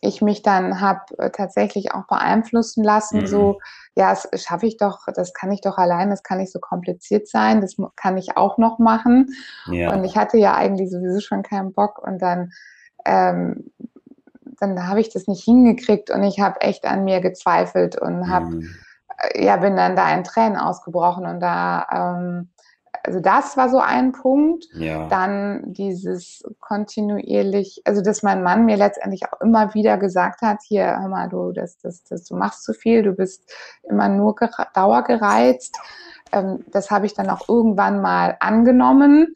ich mich dann habe äh, tatsächlich auch beeinflussen lassen, mhm. so, ja, das schaffe ich doch, das kann ich doch allein, das kann nicht so kompliziert sein, das kann ich auch noch machen. Ja. Und ich hatte ja eigentlich sowieso schon keinen Bock und dann ähm, dann habe ich das nicht hingekriegt und ich habe echt an mir gezweifelt und habe, mhm. Äh, ja, bin dann da in Tränen ausgebrochen und da, ähm, also das war so ein Punkt. Ja. Dann dieses kontinuierlich, also dass mein Mann mir letztendlich auch immer wieder gesagt hat, hier, hör mal, du, das, das, das, du machst zu viel, du bist immer nur dauergereizt. Ähm, das habe ich dann auch irgendwann mal angenommen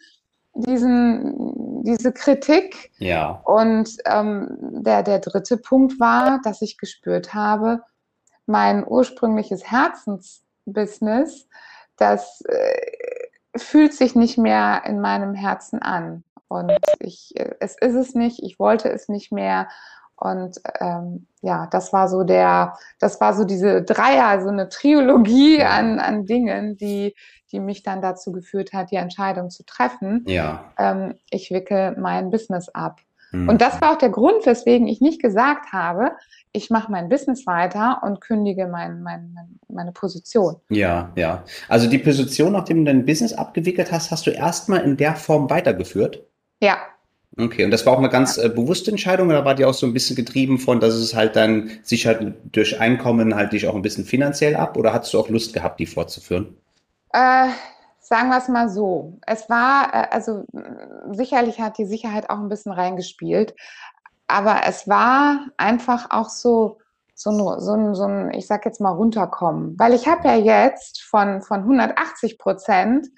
diesen, diese Kritik. Ja. Und ähm, der, der dritte Punkt war, dass ich gespürt habe, mein ursprüngliches Herzensbusiness, das äh, fühlt sich nicht mehr in meinem Herzen an. Und ich, äh, es ist es nicht, ich wollte es nicht mehr. Und ähm, ja, das war so der, das war so diese Dreier, so eine Triologie an, an Dingen, die, die mich dann dazu geführt hat, die Entscheidung zu treffen. Ja. Ähm, ich wickel mein Business ab. Mhm. Und das war auch der Grund, weswegen ich nicht gesagt habe, ich mache mein Business weiter und kündige mein, mein, meine Position. Ja, ja. Also die Position, nachdem du dein Business abgewickelt hast, hast du erstmal in der Form weitergeführt? Ja, Okay, und das war auch eine ganz äh, bewusste Entscheidung oder war die auch so ein bisschen getrieben von, dass es halt dann sich halt durch Einkommen halt dich auch ein bisschen finanziell ab oder hattest du auch Lust gehabt, die fortzuführen? Äh, sagen wir es mal so. Es war, äh, also sicherlich hat die Sicherheit auch ein bisschen reingespielt, aber es war einfach auch so, so ein, so ein, so ein ich sag jetzt mal, runterkommen. Weil ich habe ja jetzt von, von 180 Prozent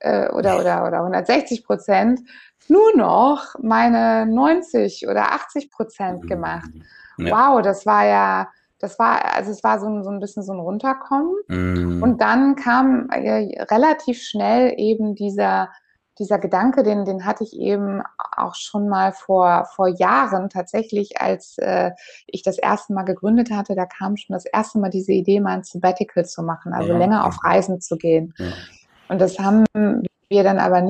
äh, oder, oder, oder 160 Prozent nur noch meine 90 oder 80 Prozent gemacht. Ja. Wow, das war ja, das war, also es war so ein, so ein bisschen so ein Runterkommen. Mhm. Und dann kam äh, relativ schnell eben dieser, dieser Gedanke, den, den hatte ich eben auch schon mal vor, vor Jahren tatsächlich, als äh, ich das erste Mal gegründet hatte, da kam schon das erste Mal diese Idee, mal ein Sabbatical zu machen, also ja. länger auf Reisen zu gehen. Ja. Und das haben wir dann aber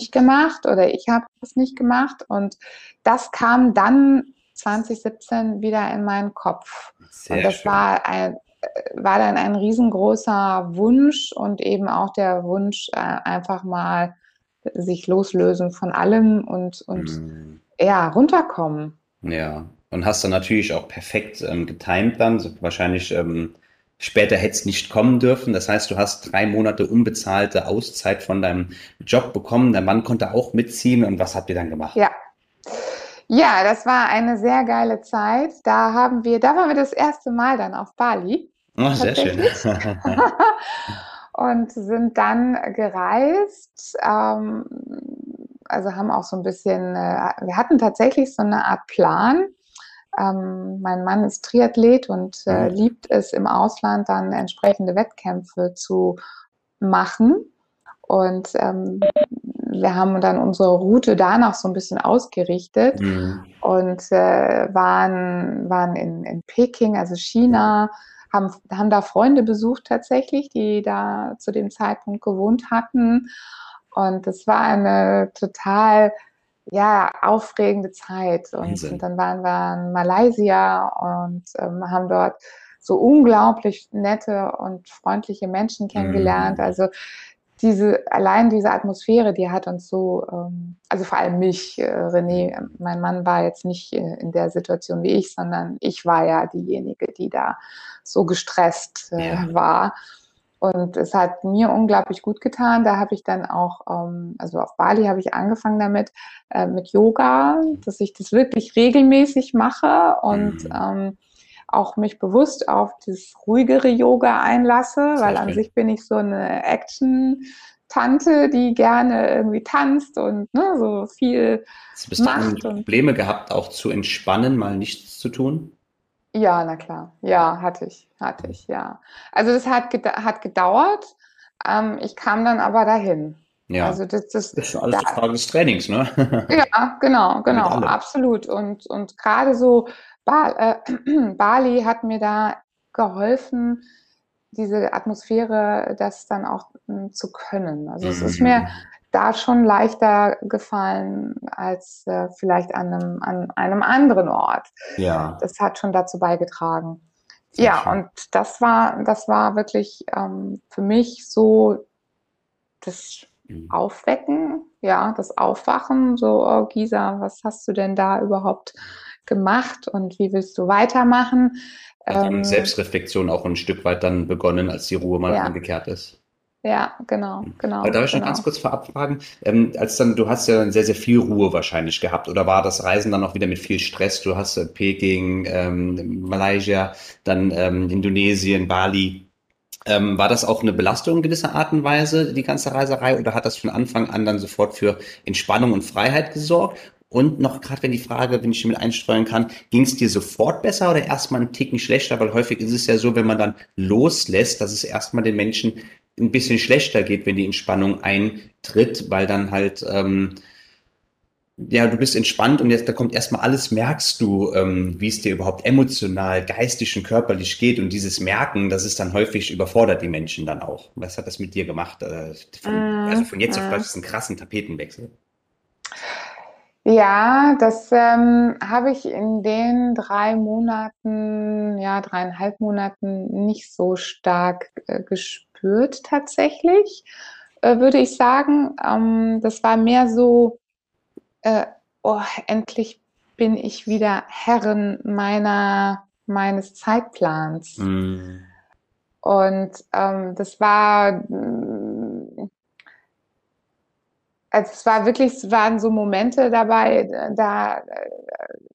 nicht gemacht oder ich habe es nicht gemacht. Und das kam dann 2017 wieder in meinen Kopf. Sehr und das schön. war ein, war dann ein riesengroßer Wunsch und eben auch der Wunsch, äh, einfach mal sich loslösen von allem und, und mm. ja, runterkommen. Ja, und hast dann natürlich auch perfekt ähm, getimt dann, so wahrscheinlich ähm, Später hätte es nicht kommen dürfen. Das heißt, du hast drei Monate unbezahlte Auszeit von deinem Job bekommen. Der Mann konnte auch mitziehen. Und was habt ihr dann gemacht? Ja. Ja, das war eine sehr geile Zeit. Da haben wir, da waren wir das erste Mal dann auf Bali. Oh, sehr schön. und sind dann gereist. Ähm, also haben auch so ein bisschen, äh, wir hatten tatsächlich so eine Art Plan ähm, mein Mann ist Triathlet und äh, mhm. liebt es im Ausland dann entsprechende Wettkämpfe zu machen. Und ähm, wir haben dann unsere Route danach so ein bisschen ausgerichtet mhm. und äh, waren, waren in, in Peking, also China, haben, haben da Freunde besucht tatsächlich, die da zu dem Zeitpunkt gewohnt hatten. Und es war eine total ja, aufregende Zeit. Und, und, dann waren wir in Malaysia und ähm, haben dort so unglaublich nette und freundliche Menschen kennengelernt. Mhm. Also diese, allein diese Atmosphäre, die hat uns so, ähm, also vor allem mich, äh, René, mein Mann war jetzt nicht äh, in der Situation wie ich, sondern ich war ja diejenige, die da so gestresst äh, ja. war. Und es hat mir unglaublich gut getan. Da habe ich dann auch, ähm, also auf Bali habe ich angefangen damit, äh, mit Yoga, dass ich das wirklich regelmäßig mache und mhm. ähm, auch mich bewusst auf das ruhigere Yoga einlasse, weil an sich bin ich so eine Action- Tante, die gerne irgendwie tanzt und ne, so viel macht. Du Probleme gehabt, auch zu entspannen, mal nichts zu tun? Ja, na klar. Ja, hatte ich, hatte ich, ja. Also das hat, hat gedauert. Ähm, ich kam dann aber dahin. Ja. Also das, das, das ist alles da, Frage des Trainings, ne? ja, genau, genau, absolut. Und, und gerade so ba äh, Bali hat mir da geholfen, diese Atmosphäre, das dann auch hm, zu können. Also mhm. es ist mir mhm. Da schon leichter gefallen als äh, vielleicht an einem, an einem anderen Ort. Ja. Das hat schon dazu beigetragen. Sehr ja, schön. und das war, das war wirklich ähm, für mich so das mhm. Aufwecken, ja, das Aufwachen, so, oh Gisa, was hast du denn da überhaupt gemacht und wie willst du weitermachen? Also ähm, Selbstreflexion auch ein Stück weit dann begonnen, als die Ruhe mal ja. angekehrt ist. Ja, genau, genau. Aber darf ich genau. noch ganz kurz vorab fragen, ähm, als dann, du hast ja dann sehr, sehr viel Ruhe wahrscheinlich gehabt oder war das Reisen dann auch wieder mit viel Stress? Du hast äh, Peking, ähm, Malaysia, dann ähm, Indonesien, Bali. Ähm, war das auch eine Belastung in gewisser Art und Weise, die ganze Reiserei, oder hat das von Anfang an dann sofort für Entspannung und Freiheit gesorgt? Und noch gerade wenn die Frage, wenn ich mit einstreuen kann, ging es dir sofort besser oder erstmal einen Ticken schlechter? Weil häufig ist es ja so, wenn man dann loslässt, dass es erstmal den Menschen ein bisschen schlechter geht, wenn die Entspannung eintritt, weil dann halt, ähm, ja, du bist entspannt und jetzt da kommt erstmal alles, merkst du, ähm, wie es dir überhaupt emotional, geistig und körperlich geht. Und dieses Merken, das ist dann häufig überfordert die Menschen dann auch. Was hat das mit dir gemacht? Äh, von, also von jetzt auf gleich ist ein krassen Tapetenwechsel. Ja, das ähm, habe ich in den drei Monaten, ja, dreieinhalb Monaten nicht so stark äh, gespürt tatsächlich, äh, würde ich sagen. Ähm, das war mehr so, äh, oh, endlich bin ich wieder Herrin meiner, meines Zeitplans. Mm. Und ähm, das war also es war wirklich, es waren so Momente dabei, da, äh,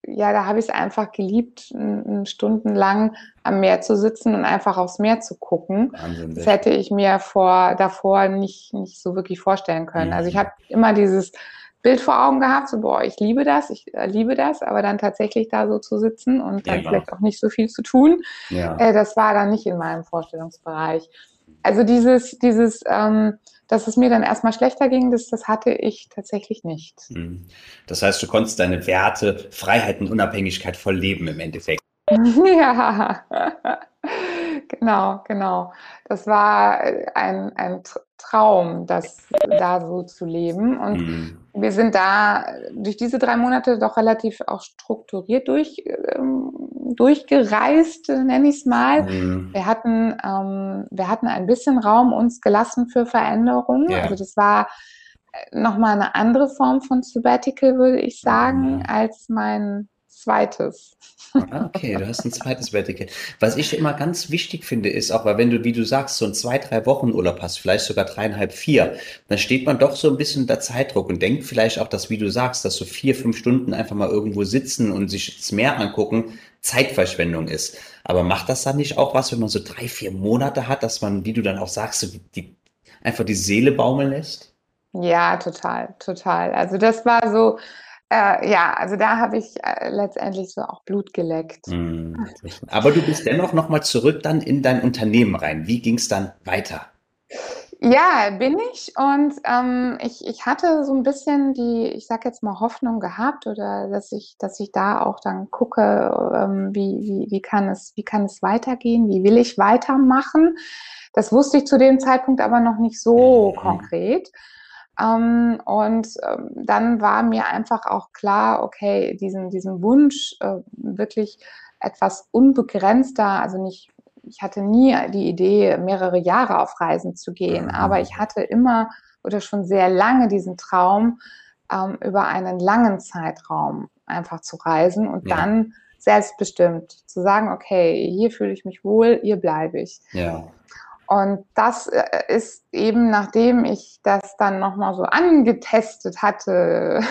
ja, da habe ich es einfach geliebt, stundenlang am Meer zu sitzen und einfach aufs Meer zu gucken. Wahnsinn, das hätte ich mir vor, davor nicht, nicht so wirklich vorstellen können. Mhm. Also ich mhm. habe immer dieses Bild vor Augen gehabt, so, boah, ich liebe das, ich äh, liebe das, aber dann tatsächlich da so zu sitzen und dann ja, vielleicht auch nicht so viel zu tun, ja. äh, das war dann nicht in meinem Vorstellungsbereich. Also dieses, dieses, ähm, dass es mir dann erstmal schlechter ging, das, das hatte ich tatsächlich nicht. Mhm. Das heißt, du konntest deine Werte, Freiheit und Unabhängigkeit voll leben im Endeffekt. Ja, genau, genau. Das war ein, ein Traum, das da so zu leben. Und mhm. wir sind da durch diese drei Monate doch relativ auch strukturiert durch, ähm, durchgereist, nenne ich es mal. Mhm. Wir, hatten, ähm, wir hatten ein bisschen Raum uns gelassen für Veränderungen. Ja. Also das war äh, nochmal eine andere Form von Sabbatical, würde ich sagen, mhm. als mein zweites. Ah, okay, du hast ein zweites Vertical. Was ich immer ganz wichtig finde, ist auch, weil wenn du, wie du sagst, so ein zwei, drei Wochen Urlaub hast, vielleicht sogar dreieinhalb, vier, dann steht man doch so ein bisschen unter Zeitdruck und denkt vielleicht auch, dass, wie du sagst, dass so vier, fünf Stunden einfach mal irgendwo sitzen und sich das Meer angucken, Zeitverschwendung ist. Aber macht das dann nicht auch was, wenn man so drei, vier Monate hat, dass man, wie du dann auch sagst, so die, einfach die Seele baumeln lässt? Ja, total, total. Also das war so, äh, ja, also da habe ich äh, letztendlich so auch Blut geleckt. Mm. Aber du bist dennoch nochmal zurück dann in dein Unternehmen rein. Wie ging es dann weiter? Ja, bin ich. Und ähm, ich, ich hatte so ein bisschen die, ich sag jetzt mal, Hoffnung gehabt oder dass ich, dass ich da auch dann gucke, ähm, wie, wie, wie, kann es, wie kann es weitergehen, wie will ich weitermachen. Das wusste ich zu dem Zeitpunkt aber noch nicht so mhm. konkret. Ähm, und ähm, dann war mir einfach auch klar, okay, diesen, diesen Wunsch, äh, wirklich etwas unbegrenzter, also nicht, ich hatte nie die Idee, mehrere Jahre auf Reisen zu gehen, aber ich hatte immer oder schon sehr lange diesen Traum, ähm, über einen langen Zeitraum einfach zu reisen und ja. dann selbstbestimmt zu sagen, okay, hier fühle ich mich wohl, hier bleibe ich. Ja. Und das äh, ist eben, nachdem ich das dann nochmal so angetestet hatte,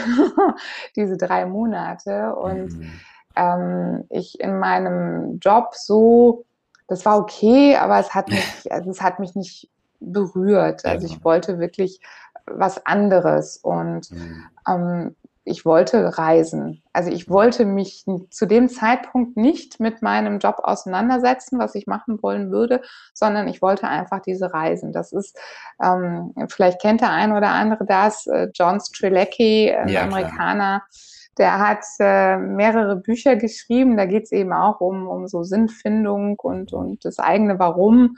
diese drei Monate und mhm. ähm, ich in meinem Job so, das war okay, aber es hat mich, also es hat mich nicht berührt. Also ich wollte wirklich was anderes und mhm. ähm, ich wollte reisen. Also ich wollte mich zu dem Zeitpunkt nicht mit meinem Job auseinandersetzen, was ich machen wollen würde, sondern ich wollte einfach diese Reisen. Das ist, ähm, vielleicht kennt der ein oder andere das, äh, John Strilecki, ein ja, Amerikaner, der hat äh, mehrere Bücher geschrieben. Da geht es eben auch um, um so Sinnfindung und, und das eigene Warum.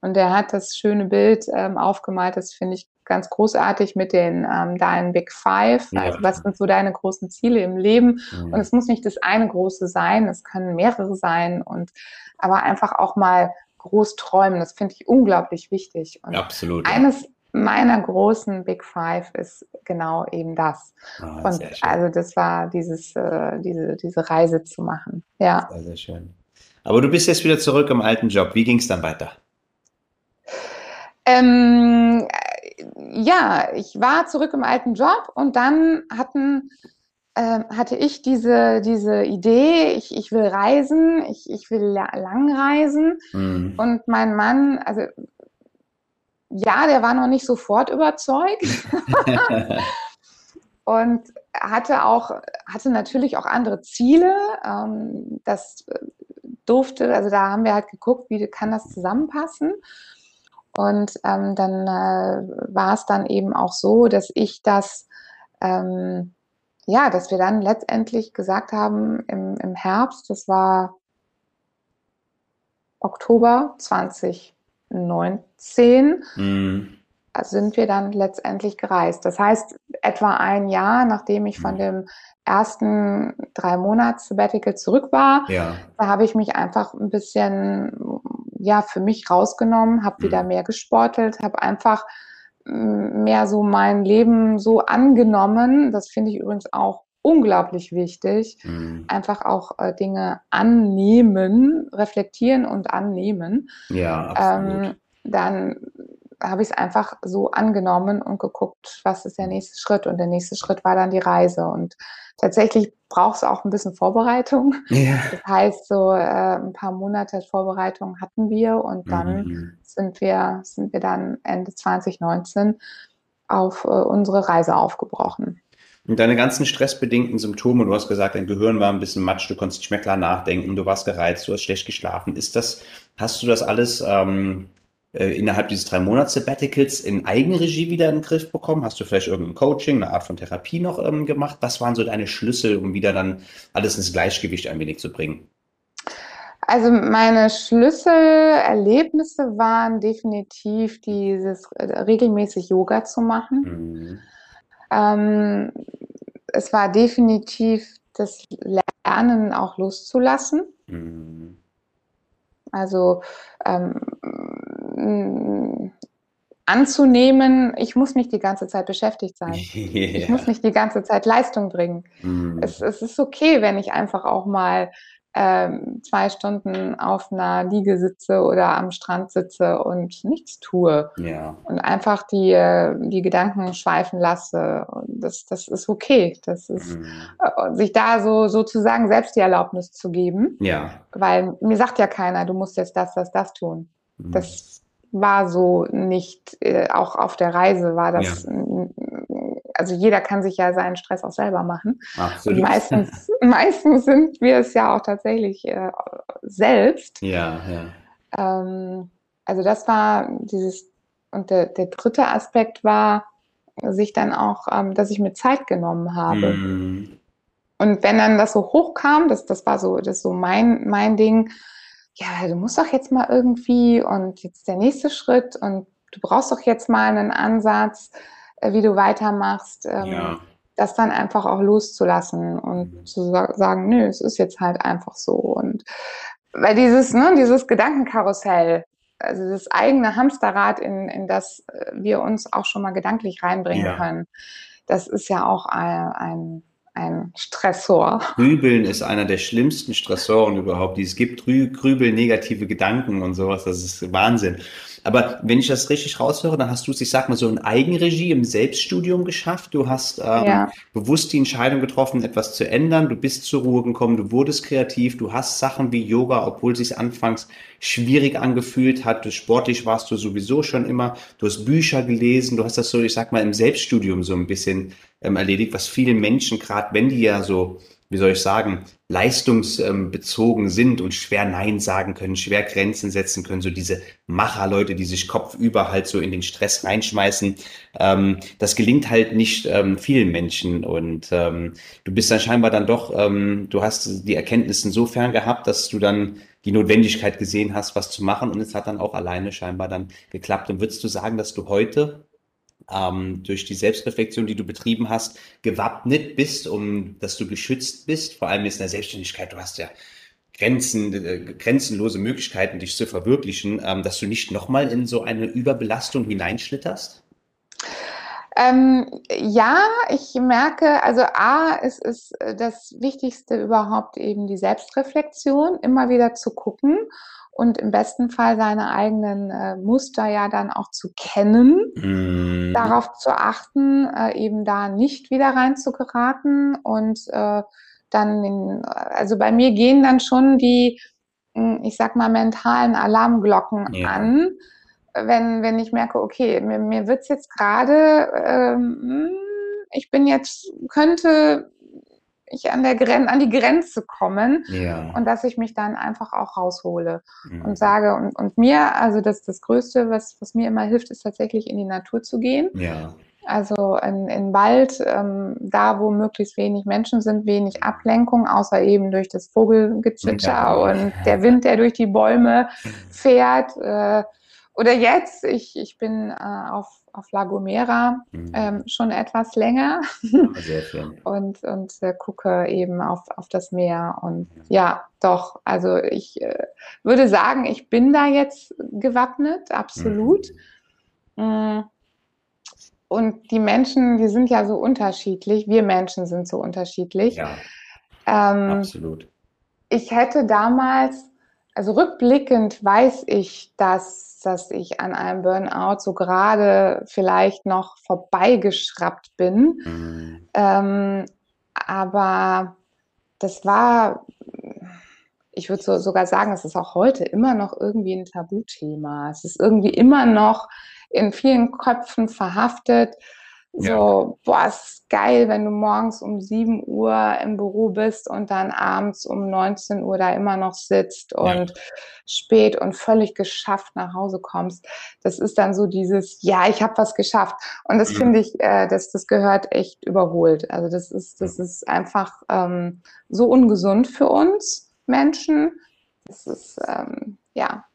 Und er hat das schöne Bild ähm, aufgemalt, das finde ich ganz großartig mit den ähm, deinen Big Five. Ja. Also was sind so deine großen Ziele im Leben? Mhm. Und es muss nicht das eine große sein, es können mehrere sein und aber einfach auch mal groß träumen. Das finde ich unglaublich wichtig. Und Absolut. Eines meiner großen Big Five ist genau eben das. Oh, und also das war dieses, äh, diese, diese Reise zu machen. Ja. Sehr, sehr schön. Aber du bist jetzt wieder zurück im alten Job. Wie ging es dann weiter? Ähm, ja, ich war zurück im alten Job und dann hatten, äh, hatte ich diese, diese Idee, ich, ich will reisen, ich, ich will lang reisen. Mhm. Und mein Mann, also ja, der war noch nicht sofort überzeugt. und hatte auch, hatte natürlich auch andere Ziele. Ähm, das durfte, also da haben wir halt geguckt, wie kann das zusammenpassen. Und ähm, dann äh, war es dann eben auch so, dass ich das, ähm, ja, dass wir dann letztendlich gesagt haben im, im Herbst, das war Oktober 2019, mhm. sind wir dann letztendlich gereist. Das heißt, etwa ein Jahr, nachdem ich von mhm. dem ersten drei Monats Sabbatical zurück war, ja. da habe ich mich einfach ein bisschen ja für mich rausgenommen, habe wieder mhm. mehr gesportelt, habe einfach mm, mehr so mein Leben so angenommen. Das finde ich übrigens auch unglaublich wichtig. Mhm. Einfach auch äh, Dinge annehmen, reflektieren und annehmen. Ja, absolut. Ähm, dann habe ich es einfach so angenommen und geguckt, was ist der nächste Schritt. Und der nächste Schritt war dann die Reise. Und tatsächlich braucht es auch ein bisschen Vorbereitung. Ja. Das heißt, so äh, ein paar Monate Vorbereitung hatten wir und dann mhm. sind wir, sind wir dann Ende 2019 auf äh, unsere Reise aufgebrochen. Und deine ganzen stressbedingten Symptome, du hast gesagt, dein Gehirn war ein bisschen matsch, du konntest nicht mehr klar nachdenken, du warst gereizt, du hast schlecht geschlafen. Ist das, hast du das alles ähm, äh, innerhalb dieses drei Monats Sabbaticals in Eigenregie wieder in den Griff bekommen? Hast du vielleicht irgendein Coaching, eine Art von Therapie noch ähm, gemacht? Was waren so deine Schlüssel, um wieder dann alles ins Gleichgewicht ein wenig zu bringen? Also meine Schlüsselerlebnisse waren definitiv dieses äh, regelmäßig Yoga zu machen. Mhm. Ähm, es war definitiv das Lernen auch loszulassen. Mhm. Also ähm, anzunehmen, ich muss nicht die ganze Zeit beschäftigt sein. Yeah. Ich muss nicht die ganze Zeit Leistung bringen. Mm. Es, es, ist okay, wenn ich einfach auch mal ähm, zwei Stunden auf einer Liege sitze oder am Strand sitze und nichts tue. Yeah. Und einfach die, die Gedanken schweifen lasse. Das, das ist okay. Das ist, mm. sich da so sozusagen selbst die Erlaubnis zu geben. Ja. Weil mir sagt ja keiner, du musst jetzt das, das, das tun. Mm. Das war so nicht, äh, auch auf der Reise war das, ja. also jeder kann sich ja seinen Stress auch selber machen. Absolut. Und meistens, meistens sind wir es ja auch tatsächlich äh, selbst. Ja, ja. Ähm, also das war dieses, und der, der dritte Aspekt war, sich dann auch, ähm, dass ich mir Zeit genommen habe. Mhm. Und wenn dann das so hochkam, das, das war so, das so mein, mein Ding, ja, du musst doch jetzt mal irgendwie und jetzt der nächste Schritt und du brauchst doch jetzt mal einen Ansatz, äh, wie du weitermachst, ähm, ja. das dann einfach auch loszulassen und mhm. zu sagen, nö, es ist jetzt halt einfach so. Und weil dieses, ne, dieses Gedankenkarussell, also das eigene Hamsterrad, in, in das äh, wir uns auch schon mal gedanklich reinbringen ja. können, das ist ja auch ein, ein ein Stressor. Grübeln ist einer der schlimmsten Stressoren überhaupt, die es gibt. Grübeln, negative Gedanken und sowas, das ist Wahnsinn. Aber wenn ich das richtig raushöre, dann hast du es, ich sag mal so in Eigenregie im Selbststudium geschafft. Du hast ähm, ja. bewusst die Entscheidung getroffen, etwas zu ändern. Du bist zur Ruhe gekommen, du wurdest kreativ, du hast Sachen wie Yoga, obwohl es sich anfangs schwierig angefühlt hat. Du, sportlich warst du sowieso schon immer. Du hast Bücher gelesen, du hast das so, ich sag mal, im Selbststudium so ein bisschen ähm, erledigt, was viele Menschen, gerade wenn die ja so wie soll ich sagen, leistungsbezogen sind und schwer Nein sagen können, schwer Grenzen setzen können, so diese Macherleute, die sich kopfüber halt so in den Stress reinschmeißen. Ähm, das gelingt halt nicht ähm, vielen Menschen und ähm, du bist dann scheinbar dann doch, ähm, du hast die Erkenntnisse insofern gehabt, dass du dann die Notwendigkeit gesehen hast, was zu machen und es hat dann auch alleine scheinbar dann geklappt. Und würdest du sagen, dass du heute ähm, durch die Selbstreflexion, die du betrieben hast, gewappnet bist, um dass du geschützt bist, vor allem jetzt in der Selbstständigkeit, du hast ja Grenzen, äh, grenzenlose Möglichkeiten, dich zu verwirklichen, ähm, dass du nicht nochmal in so eine Überbelastung hineinschlitterst? Ähm, ja, ich merke, also A, es ist das Wichtigste überhaupt eben die Selbstreflexion, immer wieder zu gucken und im besten Fall seine eigenen äh, Muster ja dann auch zu kennen, mm. darauf zu achten, äh, eben da nicht wieder rein zu geraten und äh, dann, in, also bei mir gehen dann schon die, hm, ich sag mal, mentalen Alarmglocken ja. an, wenn, wenn ich merke, okay, mir, mir wird's jetzt gerade, ähm, hm, ich bin jetzt, könnte ich an, der Gren an die Grenze kommen ja. und dass ich mich dann einfach auch raushole mhm. und sage, und, und mir, also das, das Größte, was, was mir immer hilft, ist tatsächlich in die Natur zu gehen. Ja. Also in, in Wald, ähm, da wo möglichst wenig Menschen sind, wenig Ablenkung, außer eben durch das Vogelgezwitscher ja. und der Wind, der durch die Bäume fährt. Äh, oder jetzt, ich, ich bin äh, auf auf La Gomera mhm. ähm, schon etwas länger Sehr schön. und, und äh, gucke eben auf, auf das Meer. Und ja, ja doch, also ich äh, würde sagen, ich bin da jetzt gewappnet, absolut. Mhm. Mm. Und die Menschen, die sind ja so unterschiedlich. Wir Menschen sind so unterschiedlich. Ja, ähm, absolut. Ich hätte damals, also rückblickend weiß ich, dass dass ich an einem Burnout so gerade vielleicht noch vorbeigeschraubt bin. Mhm. Ähm, aber das war, ich würde so, sogar sagen, es ist auch heute immer noch irgendwie ein Tabuthema. Es ist irgendwie immer noch in vielen Köpfen verhaftet. So, ja. boah, ist geil, wenn du morgens um 7 Uhr im Büro bist und dann abends um 19 Uhr da immer noch sitzt und ja. spät und völlig geschafft nach Hause kommst. Das ist dann so dieses, ja, ich habe was geschafft. Und das mhm. finde ich, äh, das, das gehört echt überholt. Also das ist, das ist einfach ähm, so ungesund für uns Menschen. Das ist, ähm, ja,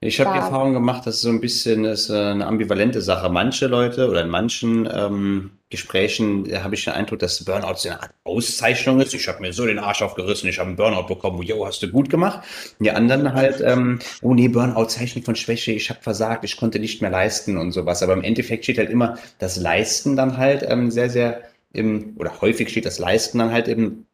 ich habe die Erfahrung gemacht, dass es so ein bisschen ist äh, eine ambivalente Sache. Manche Leute oder in manchen ähm, Gesprächen habe ich den Eindruck, dass Burnout so eine Art Auszeichnung ist. Ich habe mir so den Arsch aufgerissen, ich habe einen Burnout bekommen, yo, hast du gut gemacht. die anderen halt, ähm, oh nee, Burnout, Zeichen von Schwäche, ich habe versagt, ich konnte nicht mehr leisten und sowas. Aber im Endeffekt steht halt immer das Leisten dann halt ähm, sehr, sehr im, oder häufig steht das Leisten dann halt im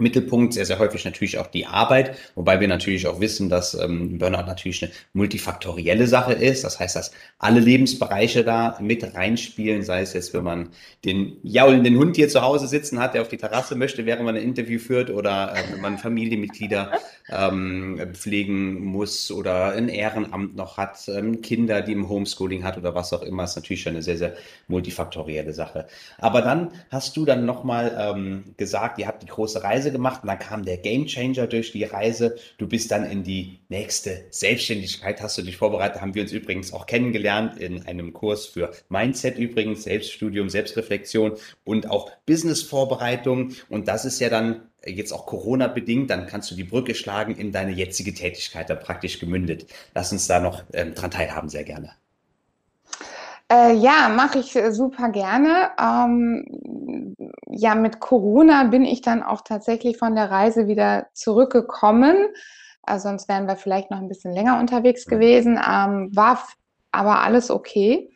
Mittelpunkt, sehr, sehr häufig natürlich auch die Arbeit, wobei wir natürlich auch wissen, dass ähm, Burnout natürlich eine multifaktorielle Sache ist. Das heißt, dass alle Lebensbereiche da mit reinspielen, sei es jetzt, wenn man den jaulenden Hund hier zu Hause sitzen hat, der auf die Terrasse möchte, während man ein Interview führt, oder äh, wenn man Familienmitglieder ähm, pflegen muss oder ein Ehrenamt noch hat, ähm, Kinder, die im Homeschooling hat oder was auch immer, ist natürlich schon eine sehr, sehr multifaktorielle Sache. Aber dann hast du dann nochmal ähm, gesagt, ihr habt die große Reise Reise gemacht und dann kam der Game Changer durch die Reise. Du bist dann in die nächste Selbstständigkeit, hast du dich vorbereitet, haben wir uns übrigens auch kennengelernt in einem Kurs für Mindset übrigens, Selbststudium, Selbstreflexion und auch Business-Vorbereitung. Und das ist ja dann jetzt auch Corona bedingt, dann kannst du die Brücke schlagen in deine jetzige Tätigkeit, da praktisch gemündet. Lass uns da noch ähm, dran teilhaben, sehr gerne. Äh, ja, mache ich äh, super gerne. Ähm, ja, mit Corona bin ich dann auch tatsächlich von der Reise wieder zurückgekommen. Also sonst wären wir vielleicht noch ein bisschen länger unterwegs gewesen. Ähm, war aber alles okay.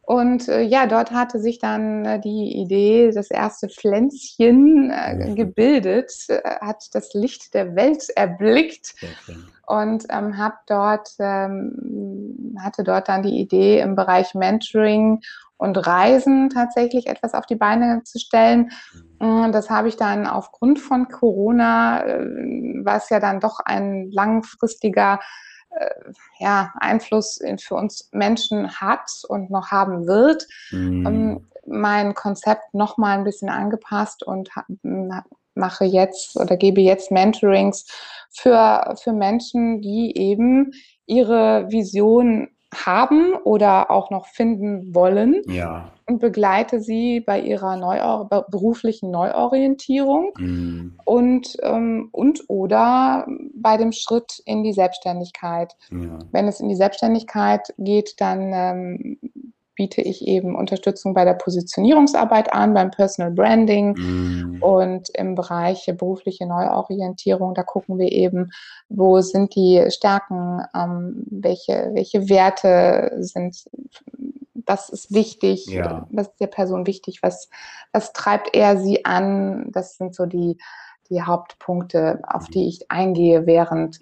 Und äh, ja, dort hatte sich dann äh, die Idee, das erste Pflänzchen gebildet, hat das Licht der Welt erblickt und ähm, hab dort, ähm, hatte dort dann die Idee im Bereich Mentoring und Reisen tatsächlich etwas auf die Beine zu stellen. Mhm. Das habe ich dann aufgrund von Corona, äh, was ja dann doch ein langfristiger äh, ja, Einfluss für uns Menschen hat und noch haben wird, mhm. ähm, mein Konzept noch mal ein bisschen angepasst und mache jetzt oder gebe jetzt Mentorings für, für Menschen, die eben ihre Vision haben oder auch noch finden wollen ja. und begleite sie bei ihrer Neu beruflichen Neuorientierung mm. und, ähm, und oder bei dem Schritt in die Selbstständigkeit. Ja. Wenn es in die Selbstständigkeit geht, dann ähm, biete ich eben Unterstützung bei der Positionierungsarbeit an, beim Personal Branding mm. und im Bereich berufliche Neuorientierung. Da gucken wir eben, wo sind die Stärken, ähm, welche, welche Werte sind, was ist wichtig, ja. was ist der Person wichtig, was, was treibt er sie an. Das sind so die, die Hauptpunkte, auf die ich eingehe während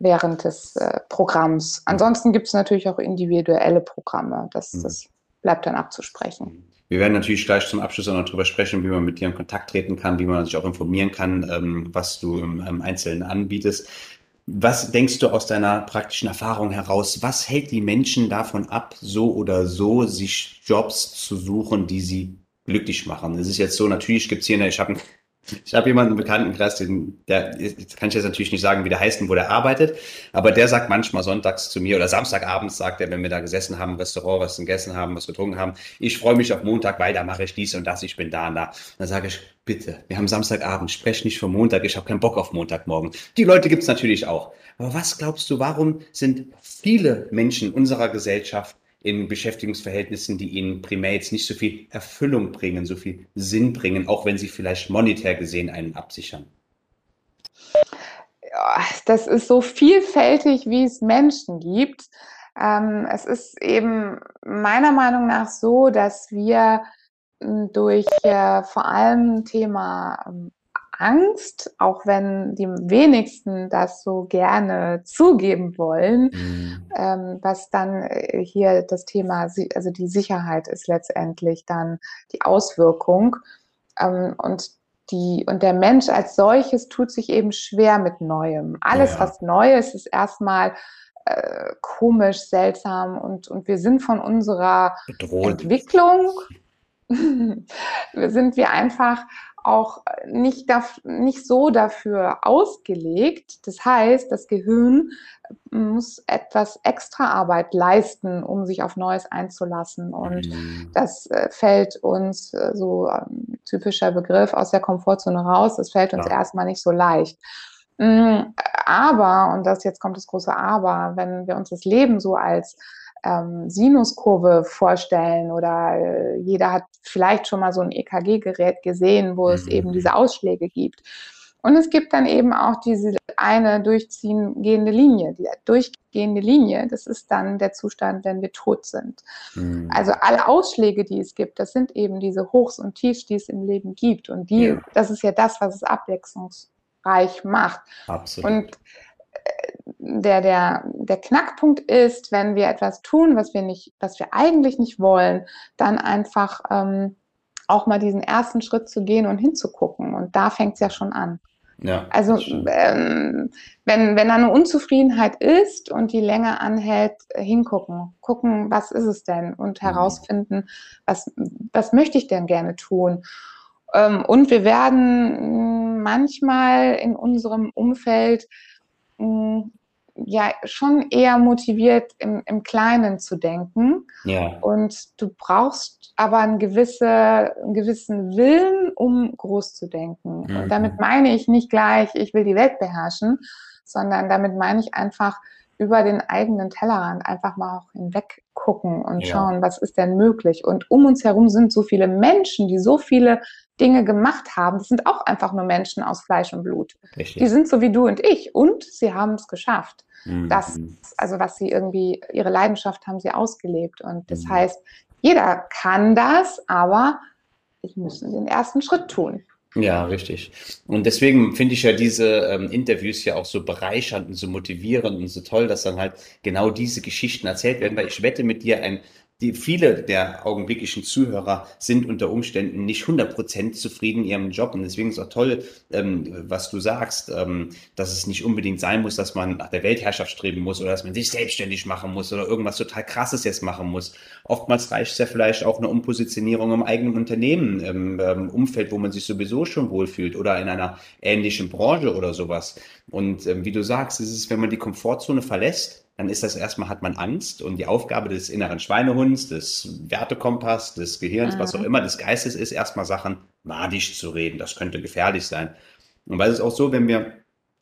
während des äh, Programms. Ansonsten gibt es natürlich auch individuelle Programme. Das, mhm. das bleibt dann abzusprechen. Wir werden natürlich gleich zum Abschluss auch noch darüber sprechen, wie man mit dir in Kontakt treten kann, wie man sich auch informieren kann, ähm, was du im, im Einzelnen anbietest. Was denkst du aus deiner praktischen Erfahrung heraus? Was hält die Menschen davon ab, so oder so sich Jobs zu suchen, die sie glücklich machen? Es ist jetzt so, natürlich gibt es hier, eine, ich habe ich habe jemanden im Bekanntenkreis, den, der, jetzt kann ich jetzt natürlich nicht sagen, wie der heißt und wo der arbeitet, aber der sagt manchmal sonntags zu mir oder Samstagabends sagt er, wenn wir da gesessen haben, im Restaurant, was gegessen haben, was getrunken haben, ich freue mich auf Montag, weil da mache ich dies und das, ich bin da und da. Dann sage ich, bitte, wir haben Samstagabend, sprech nicht vom Montag, ich habe keinen Bock auf Montagmorgen. Die Leute gibt's natürlich auch. Aber was glaubst du, warum sind viele Menschen unserer Gesellschaft in Beschäftigungsverhältnissen, die ihnen primär jetzt nicht so viel Erfüllung bringen, so viel Sinn bringen, auch wenn sie vielleicht monetär gesehen einen absichern? Das ist so vielfältig, wie es Menschen gibt. Ähm, es ist eben meiner Meinung nach so, dass wir hm, durch äh, vor allem Thema ähm, Angst, auch wenn die wenigsten das so gerne zugeben wollen, mhm. ähm, was dann äh, hier das Thema, also die Sicherheit ist letztendlich dann die Auswirkung. Ähm, und die, und der Mensch als solches tut sich eben schwer mit Neuem. Alles, ja. was neu ist, ist erstmal äh, komisch, seltsam und, und wir sind von unserer Bedroht. Entwicklung, sind wir einfach auch nicht, nicht so dafür ausgelegt. Das heißt, das Gehirn muss etwas extra Arbeit leisten, um sich auf Neues einzulassen. Und mhm. das äh, fällt uns äh, so ein typischer Begriff aus der Komfortzone raus. Das fällt uns ja. erstmal nicht so leicht. Mm, aber, und das jetzt kommt das große Aber, wenn wir uns das Leben so als ähm, Sinuskurve vorstellen oder äh, jeder hat vielleicht schon mal so ein EKG-Gerät gesehen, wo es eben mhm. diese Ausschläge gibt. Und es gibt dann eben auch diese eine durchziehende Linie. Die durchgehende Linie, das ist dann der Zustand, wenn wir tot sind. Mhm. Also alle Ausschläge, die es gibt, das sind eben diese Hochs und Tiefs, die es im Leben gibt. Und die, ja. das ist ja das, was es abwechslungsreich macht. Absolut. Und der, der, der Knackpunkt ist, wenn wir etwas tun, was wir nicht, was wir eigentlich nicht wollen, dann einfach ähm, auch mal diesen ersten Schritt zu gehen und hinzugucken. Und da fängt es ja schon an. Ja, also ähm, wenn, wenn da eine Unzufriedenheit ist und die länger anhält, hingucken, gucken, was ist es denn und mhm. herausfinden, was, was möchte ich denn gerne tun. Ähm, und wir werden manchmal in unserem Umfeld ja schon eher motiviert, im, im Kleinen zu denken. Ja. Und du brauchst aber einen, gewisse, einen gewissen Willen, um groß zu denken. Mhm. Und damit meine ich nicht gleich, ich will die Welt beherrschen, sondern damit meine ich einfach über den eigenen Tellerrand einfach mal auch hinweg gucken und ja. schauen, was ist denn möglich. Und um uns herum sind so viele Menschen, die so viele Dinge gemacht haben. Das sind auch einfach nur Menschen aus Fleisch und Blut. Richtig. Die sind so wie du und ich und sie haben es geschafft. Mhm. Das, also was sie irgendwie, ihre Leidenschaft haben sie ausgelebt. Und das mhm. heißt, jeder kann das, aber ich muss den ersten Schritt tun. Ja, richtig. Und deswegen finde ich ja diese ähm, Interviews ja auch so bereichernd und so motivierend und so toll, dass dann halt genau diese Geschichten erzählt werden, weil ich wette mit dir, ein die viele der augenblicklichen Zuhörer sind unter Umständen nicht 100% zufrieden in ihrem Job. Und deswegen ist auch toll, ähm, was du sagst, ähm, dass es nicht unbedingt sein muss, dass man nach der Weltherrschaft streben muss oder dass man sich selbstständig machen muss oder irgendwas total Krasses jetzt machen muss. Oftmals reicht es ja vielleicht auch eine Umpositionierung im eigenen Unternehmen, im ähm, Umfeld, wo man sich sowieso schon wohlfühlt oder in einer ähnlichen Branche oder sowas. Und ähm, wie du sagst, ist es, wenn man die Komfortzone verlässt, dann ist das erstmal, hat man Angst und die Aufgabe des inneren Schweinehunds, des Wertekompass, des Gehirns, mhm. was auch mhm. immer, des Geistes ist, erstmal Sachen madig zu reden. Das könnte gefährlich sein. Und weil es ist auch so, wenn wir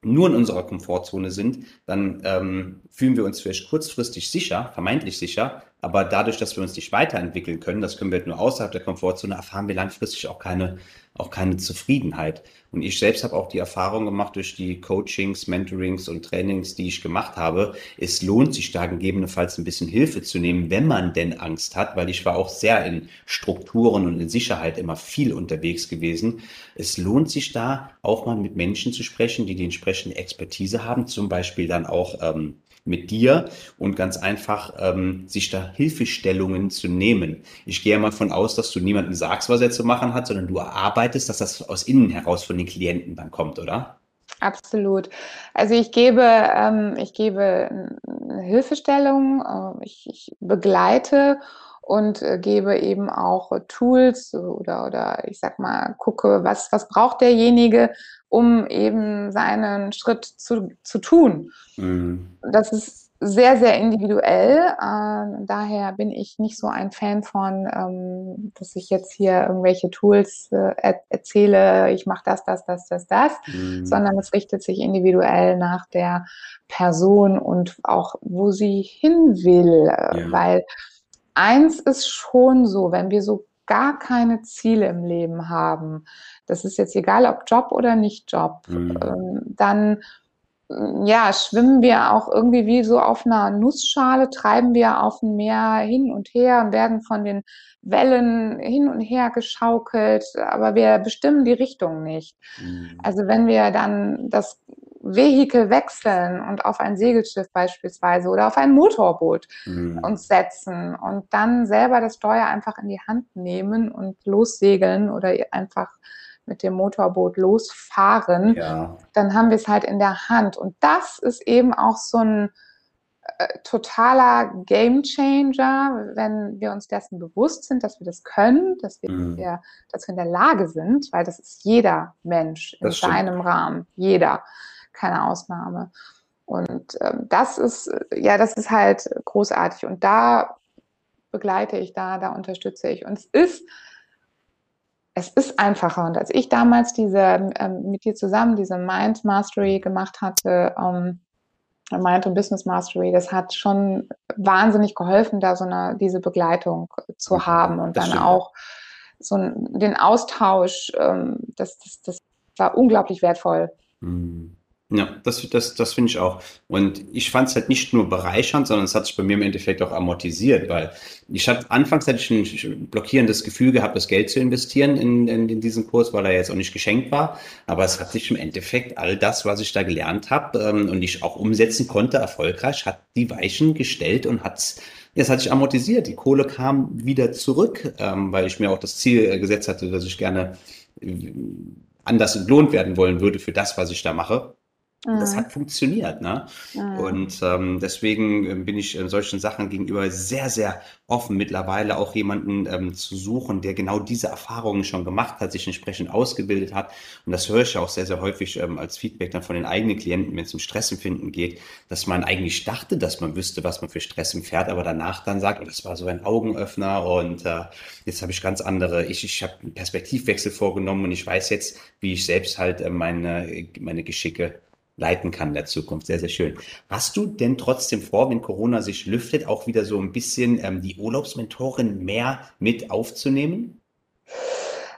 nur in unserer Komfortzone sind, dann ähm, fühlen wir uns vielleicht kurzfristig sicher, vermeintlich sicher, aber dadurch, dass wir uns nicht weiterentwickeln können, das können wir nur außerhalb der Komfortzone, erfahren wir langfristig auch keine, auch keine Zufriedenheit. Und ich selbst habe auch die Erfahrung gemacht durch die Coachings, Mentorings und Trainings, die ich gemacht habe. Es lohnt sich da gegebenenfalls ein bisschen Hilfe zu nehmen, wenn man denn Angst hat, weil ich war auch sehr in Strukturen und in Sicherheit immer viel unterwegs gewesen. Es lohnt sich da auch mal mit Menschen zu sprechen, die die entsprechende Expertise haben, zum Beispiel dann auch ähm, mit dir und ganz einfach ähm, sich da Hilfestellungen zu nehmen. Ich gehe mal von aus, dass du niemandem sagst, was er zu machen hat, sondern du erarbeitest, dass das aus innen heraus von den Klienten dann kommt, oder? Absolut. Also ich gebe, ähm, ich gebe Hilfestellung, äh, ich, ich, begleite und äh, gebe eben auch Tools oder, oder ich sag mal, gucke, was, was braucht derjenige, um eben seinen Schritt zu, zu tun. Mhm. Das ist sehr, sehr individuell. Äh, daher bin ich nicht so ein Fan von, ähm, dass ich jetzt hier irgendwelche Tools äh, er erzähle, ich mache das, das, das, das, das, mhm. sondern es richtet sich individuell nach der Person und auch, wo sie hin will. Ja. Weil eins ist schon so, wenn wir so gar keine Ziele im Leben haben, das ist jetzt egal, ob Job oder nicht Job, mhm. ähm, dann ja, schwimmen wir auch irgendwie wie so auf einer Nussschale, treiben wir auf dem Meer hin und her und werden von den Wellen hin und her geschaukelt, aber wir bestimmen die Richtung nicht. Mhm. Also wenn wir dann das Vehikel wechseln und auf ein Segelschiff beispielsweise oder auf ein Motorboot mhm. uns setzen und dann selber das Steuer einfach in die Hand nehmen und lossegeln oder einfach mit dem Motorboot losfahren, ja. dann haben wir es halt in der Hand. Und das ist eben auch so ein äh, totaler Game Changer, wenn wir uns dessen bewusst sind, dass wir das können, dass wir, mhm. wir, dass wir in der Lage sind, weil das ist jeder Mensch in das seinem Rahmen, jeder, keine Ausnahme. Und ähm, das ist, ja, das ist halt großartig. Und da begleite ich da, da unterstütze ich. Und es ist es ist einfacher. Und als ich damals diese ähm, mit dir zusammen diese Mind Mastery gemacht hatte, ähm, Mind und Business Mastery, das hat schon wahnsinnig geholfen, da so eine diese Begleitung zu mhm. haben und das dann stimmt. auch so den Austausch. Ähm, das, das, das war unglaublich wertvoll. Mhm. Ja, das, das, das finde ich auch. Und ich fand es halt nicht nur bereichernd, sondern es hat sich bei mir im Endeffekt auch amortisiert, weil ich hatte anfangs hatte ich ein blockierendes Gefühl gehabt, das Geld zu investieren in, in, in diesen Kurs, weil er jetzt auch nicht geschenkt war. Aber es hat sich im Endeffekt all das, was ich da gelernt habe ähm, und ich auch umsetzen konnte, erfolgreich, hat die Weichen gestellt und hat es hat sich amortisiert. Die Kohle kam wieder zurück, ähm, weil ich mir auch das Ziel äh, gesetzt hatte, dass ich gerne äh, anders entlohnt werden wollen würde für das, was ich da mache. Mhm. Das hat funktioniert. Ne? Mhm. Und ähm, deswegen ähm, bin ich in solchen Sachen gegenüber sehr, sehr offen, mittlerweile auch jemanden ähm, zu suchen, der genau diese Erfahrungen schon gemacht hat, sich entsprechend ausgebildet hat. Und das höre ich ja auch sehr, sehr häufig ähm, als Feedback dann von den eigenen Klienten, wenn es um Stressempfinden geht, dass man eigentlich dachte, dass man wüsste, was man für Stress empfährt, aber danach dann sagt, oh, das war so ein Augenöffner und äh, jetzt habe ich ganz andere, ich, ich habe einen Perspektivwechsel vorgenommen und ich weiß jetzt, wie ich selbst halt äh, meine, meine Geschicke leiten kann in der Zukunft. Sehr, sehr schön. Hast du denn trotzdem vor, wenn Corona sich lüftet, auch wieder so ein bisschen ähm, die Urlaubsmentorin mehr mit aufzunehmen?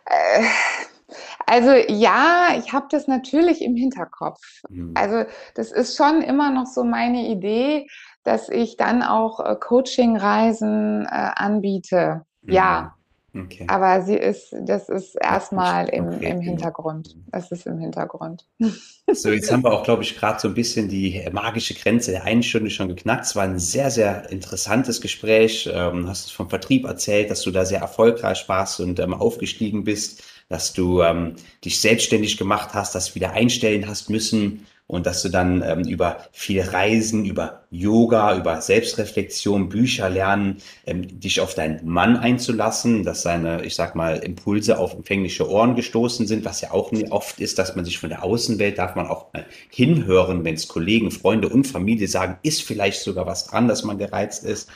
Äh, also ja, ich habe das natürlich im Hinterkopf. Hm. Also das ist schon immer noch so meine Idee, dass ich dann auch äh, Coaching-Reisen äh, anbiete. Ja, Okay. Aber sie ist, das ist erstmal im, okay, im Hintergrund. Das ist im Hintergrund. So, jetzt haben wir auch, glaube ich, gerade so ein bisschen die magische Grenze der einen Stunde schon geknackt. Es war ein sehr, sehr interessantes Gespräch. Ähm, hast vom Vertrieb erzählt, dass du da sehr erfolgreich warst und ähm, aufgestiegen bist, dass du ähm, dich selbstständig gemacht hast, das wieder einstellen hast müssen und dass du dann ähm, über viel Reisen, über Yoga, über Selbstreflexion, Bücher lernen, ähm, dich auf deinen Mann einzulassen, dass seine, ich sag mal, Impulse auf empfängliche Ohren gestoßen sind, was ja auch oft ist, dass man sich von der Außenwelt darf man auch mal hinhören, wenn es Kollegen, Freunde und Familie sagen, ist vielleicht sogar was dran, dass man gereizt ist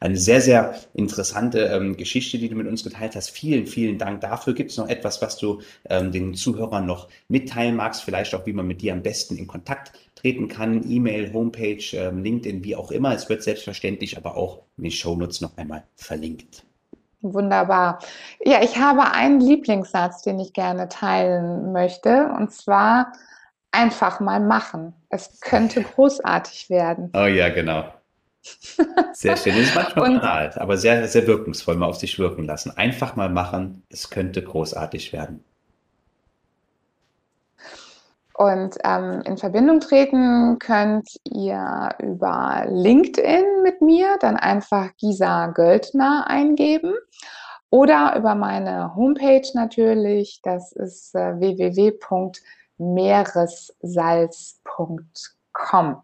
eine sehr, sehr interessante ähm, Geschichte, die du mit uns geteilt hast. Vielen, vielen Dank dafür. Gibt es noch etwas, was du ähm, den Zuhörern noch mitteilen magst? Vielleicht auch, wie man mit dir am besten in Kontakt treten kann? E-Mail, Homepage, ähm, LinkedIn, wie auch immer. Es wird selbstverständlich aber auch in den Shownotes noch einmal verlinkt. Wunderbar. Ja, ich habe einen Lieblingssatz, den ich gerne teilen möchte, und zwar einfach mal machen. Es könnte großartig werden. Oh ja, genau. Sehr schön. Das ist manchmal und, banal, aber sehr, sehr wirkungsvoll mal auf sich wirken lassen. Einfach mal machen. Es könnte großartig werden. Und ähm, in Verbindung treten könnt ihr über LinkedIn mit mir dann einfach Gisa Göldner eingeben oder über meine Homepage natürlich. Das ist äh, www.meeressalz.com.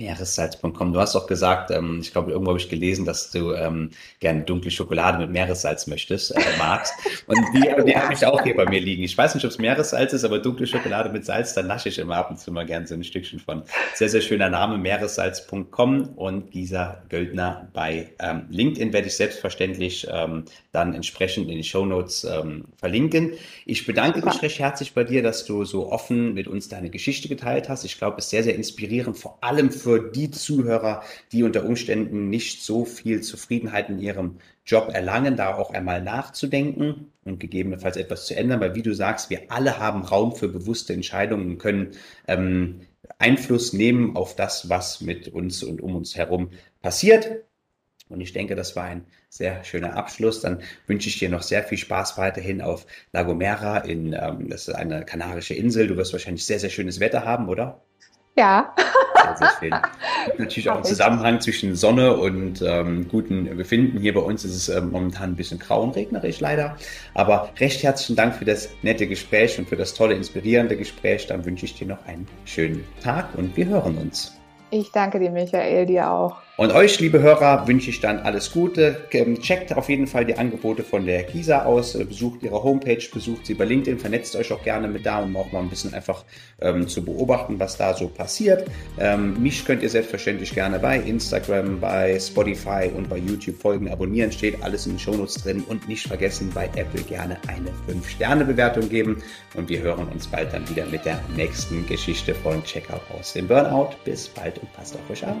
Meeressalz.com. Du hast auch gesagt, ähm, ich glaube, irgendwo habe ich gelesen, dass du ähm, gerne dunkle Schokolade mit Meeressalz möchtest, äh, magst. Und die, die habe ich auch hier bei mir liegen. Ich weiß nicht, ob es Meeressalz ist, aber dunkle Schokolade mit Salz, da nasche ich immer ab und zu mal gerne so ein Stückchen von. Sehr, sehr schöner Name, meeressalz.com und Gisa Göldner bei ähm, LinkedIn werde ich selbstverständlich ähm, dann entsprechend in die Show Notes ähm, verlinken. Ich bedanke mich recht herzlich bei dir, dass du so offen mit uns deine Geschichte geteilt hast. Ich glaube, es ist sehr, sehr inspirierend, vor allem für für die Zuhörer, die unter Umständen nicht so viel Zufriedenheit in ihrem Job erlangen, da auch einmal nachzudenken und gegebenenfalls etwas zu ändern, weil wie du sagst, wir alle haben Raum für bewusste Entscheidungen und können ähm, Einfluss nehmen auf das, was mit uns und um uns herum passiert. Und ich denke, das war ein sehr schöner Abschluss. Dann wünsche ich dir noch sehr viel Spaß weiterhin auf La Gomera. In, ähm, das ist eine kanarische Insel. Du wirst wahrscheinlich sehr, sehr schönes Wetter haben, oder? Ja. Sehr, sehr schön. Natürlich auch ein Zusammenhang zwischen Sonne und ähm, gutem Befinden. Hier bei uns ist es ähm, momentan ein bisschen grau und regnerisch leider. Aber recht herzlichen Dank für das nette Gespräch und für das tolle, inspirierende Gespräch. Dann wünsche ich dir noch einen schönen Tag und wir hören uns. Ich danke dir, Michael, dir auch. Und euch, liebe Hörer, wünsche ich dann alles Gute. Ähm, checkt auf jeden Fall die Angebote von der Kisa aus, äh, besucht ihre Homepage, besucht sie bei LinkedIn, vernetzt euch auch gerne mit da, um auch mal ein bisschen einfach ähm, zu beobachten, was da so passiert. Ähm, mich könnt ihr selbstverständlich gerne bei Instagram, bei Spotify und bei YouTube folgen, abonnieren, steht alles in den Shownotes drin und nicht vergessen, bei Apple gerne eine 5-Sterne-Bewertung geben. Und wir hören uns bald dann wieder mit der nächsten Geschichte von Checkout aus dem Burnout. Bis bald und passt auf euch auf.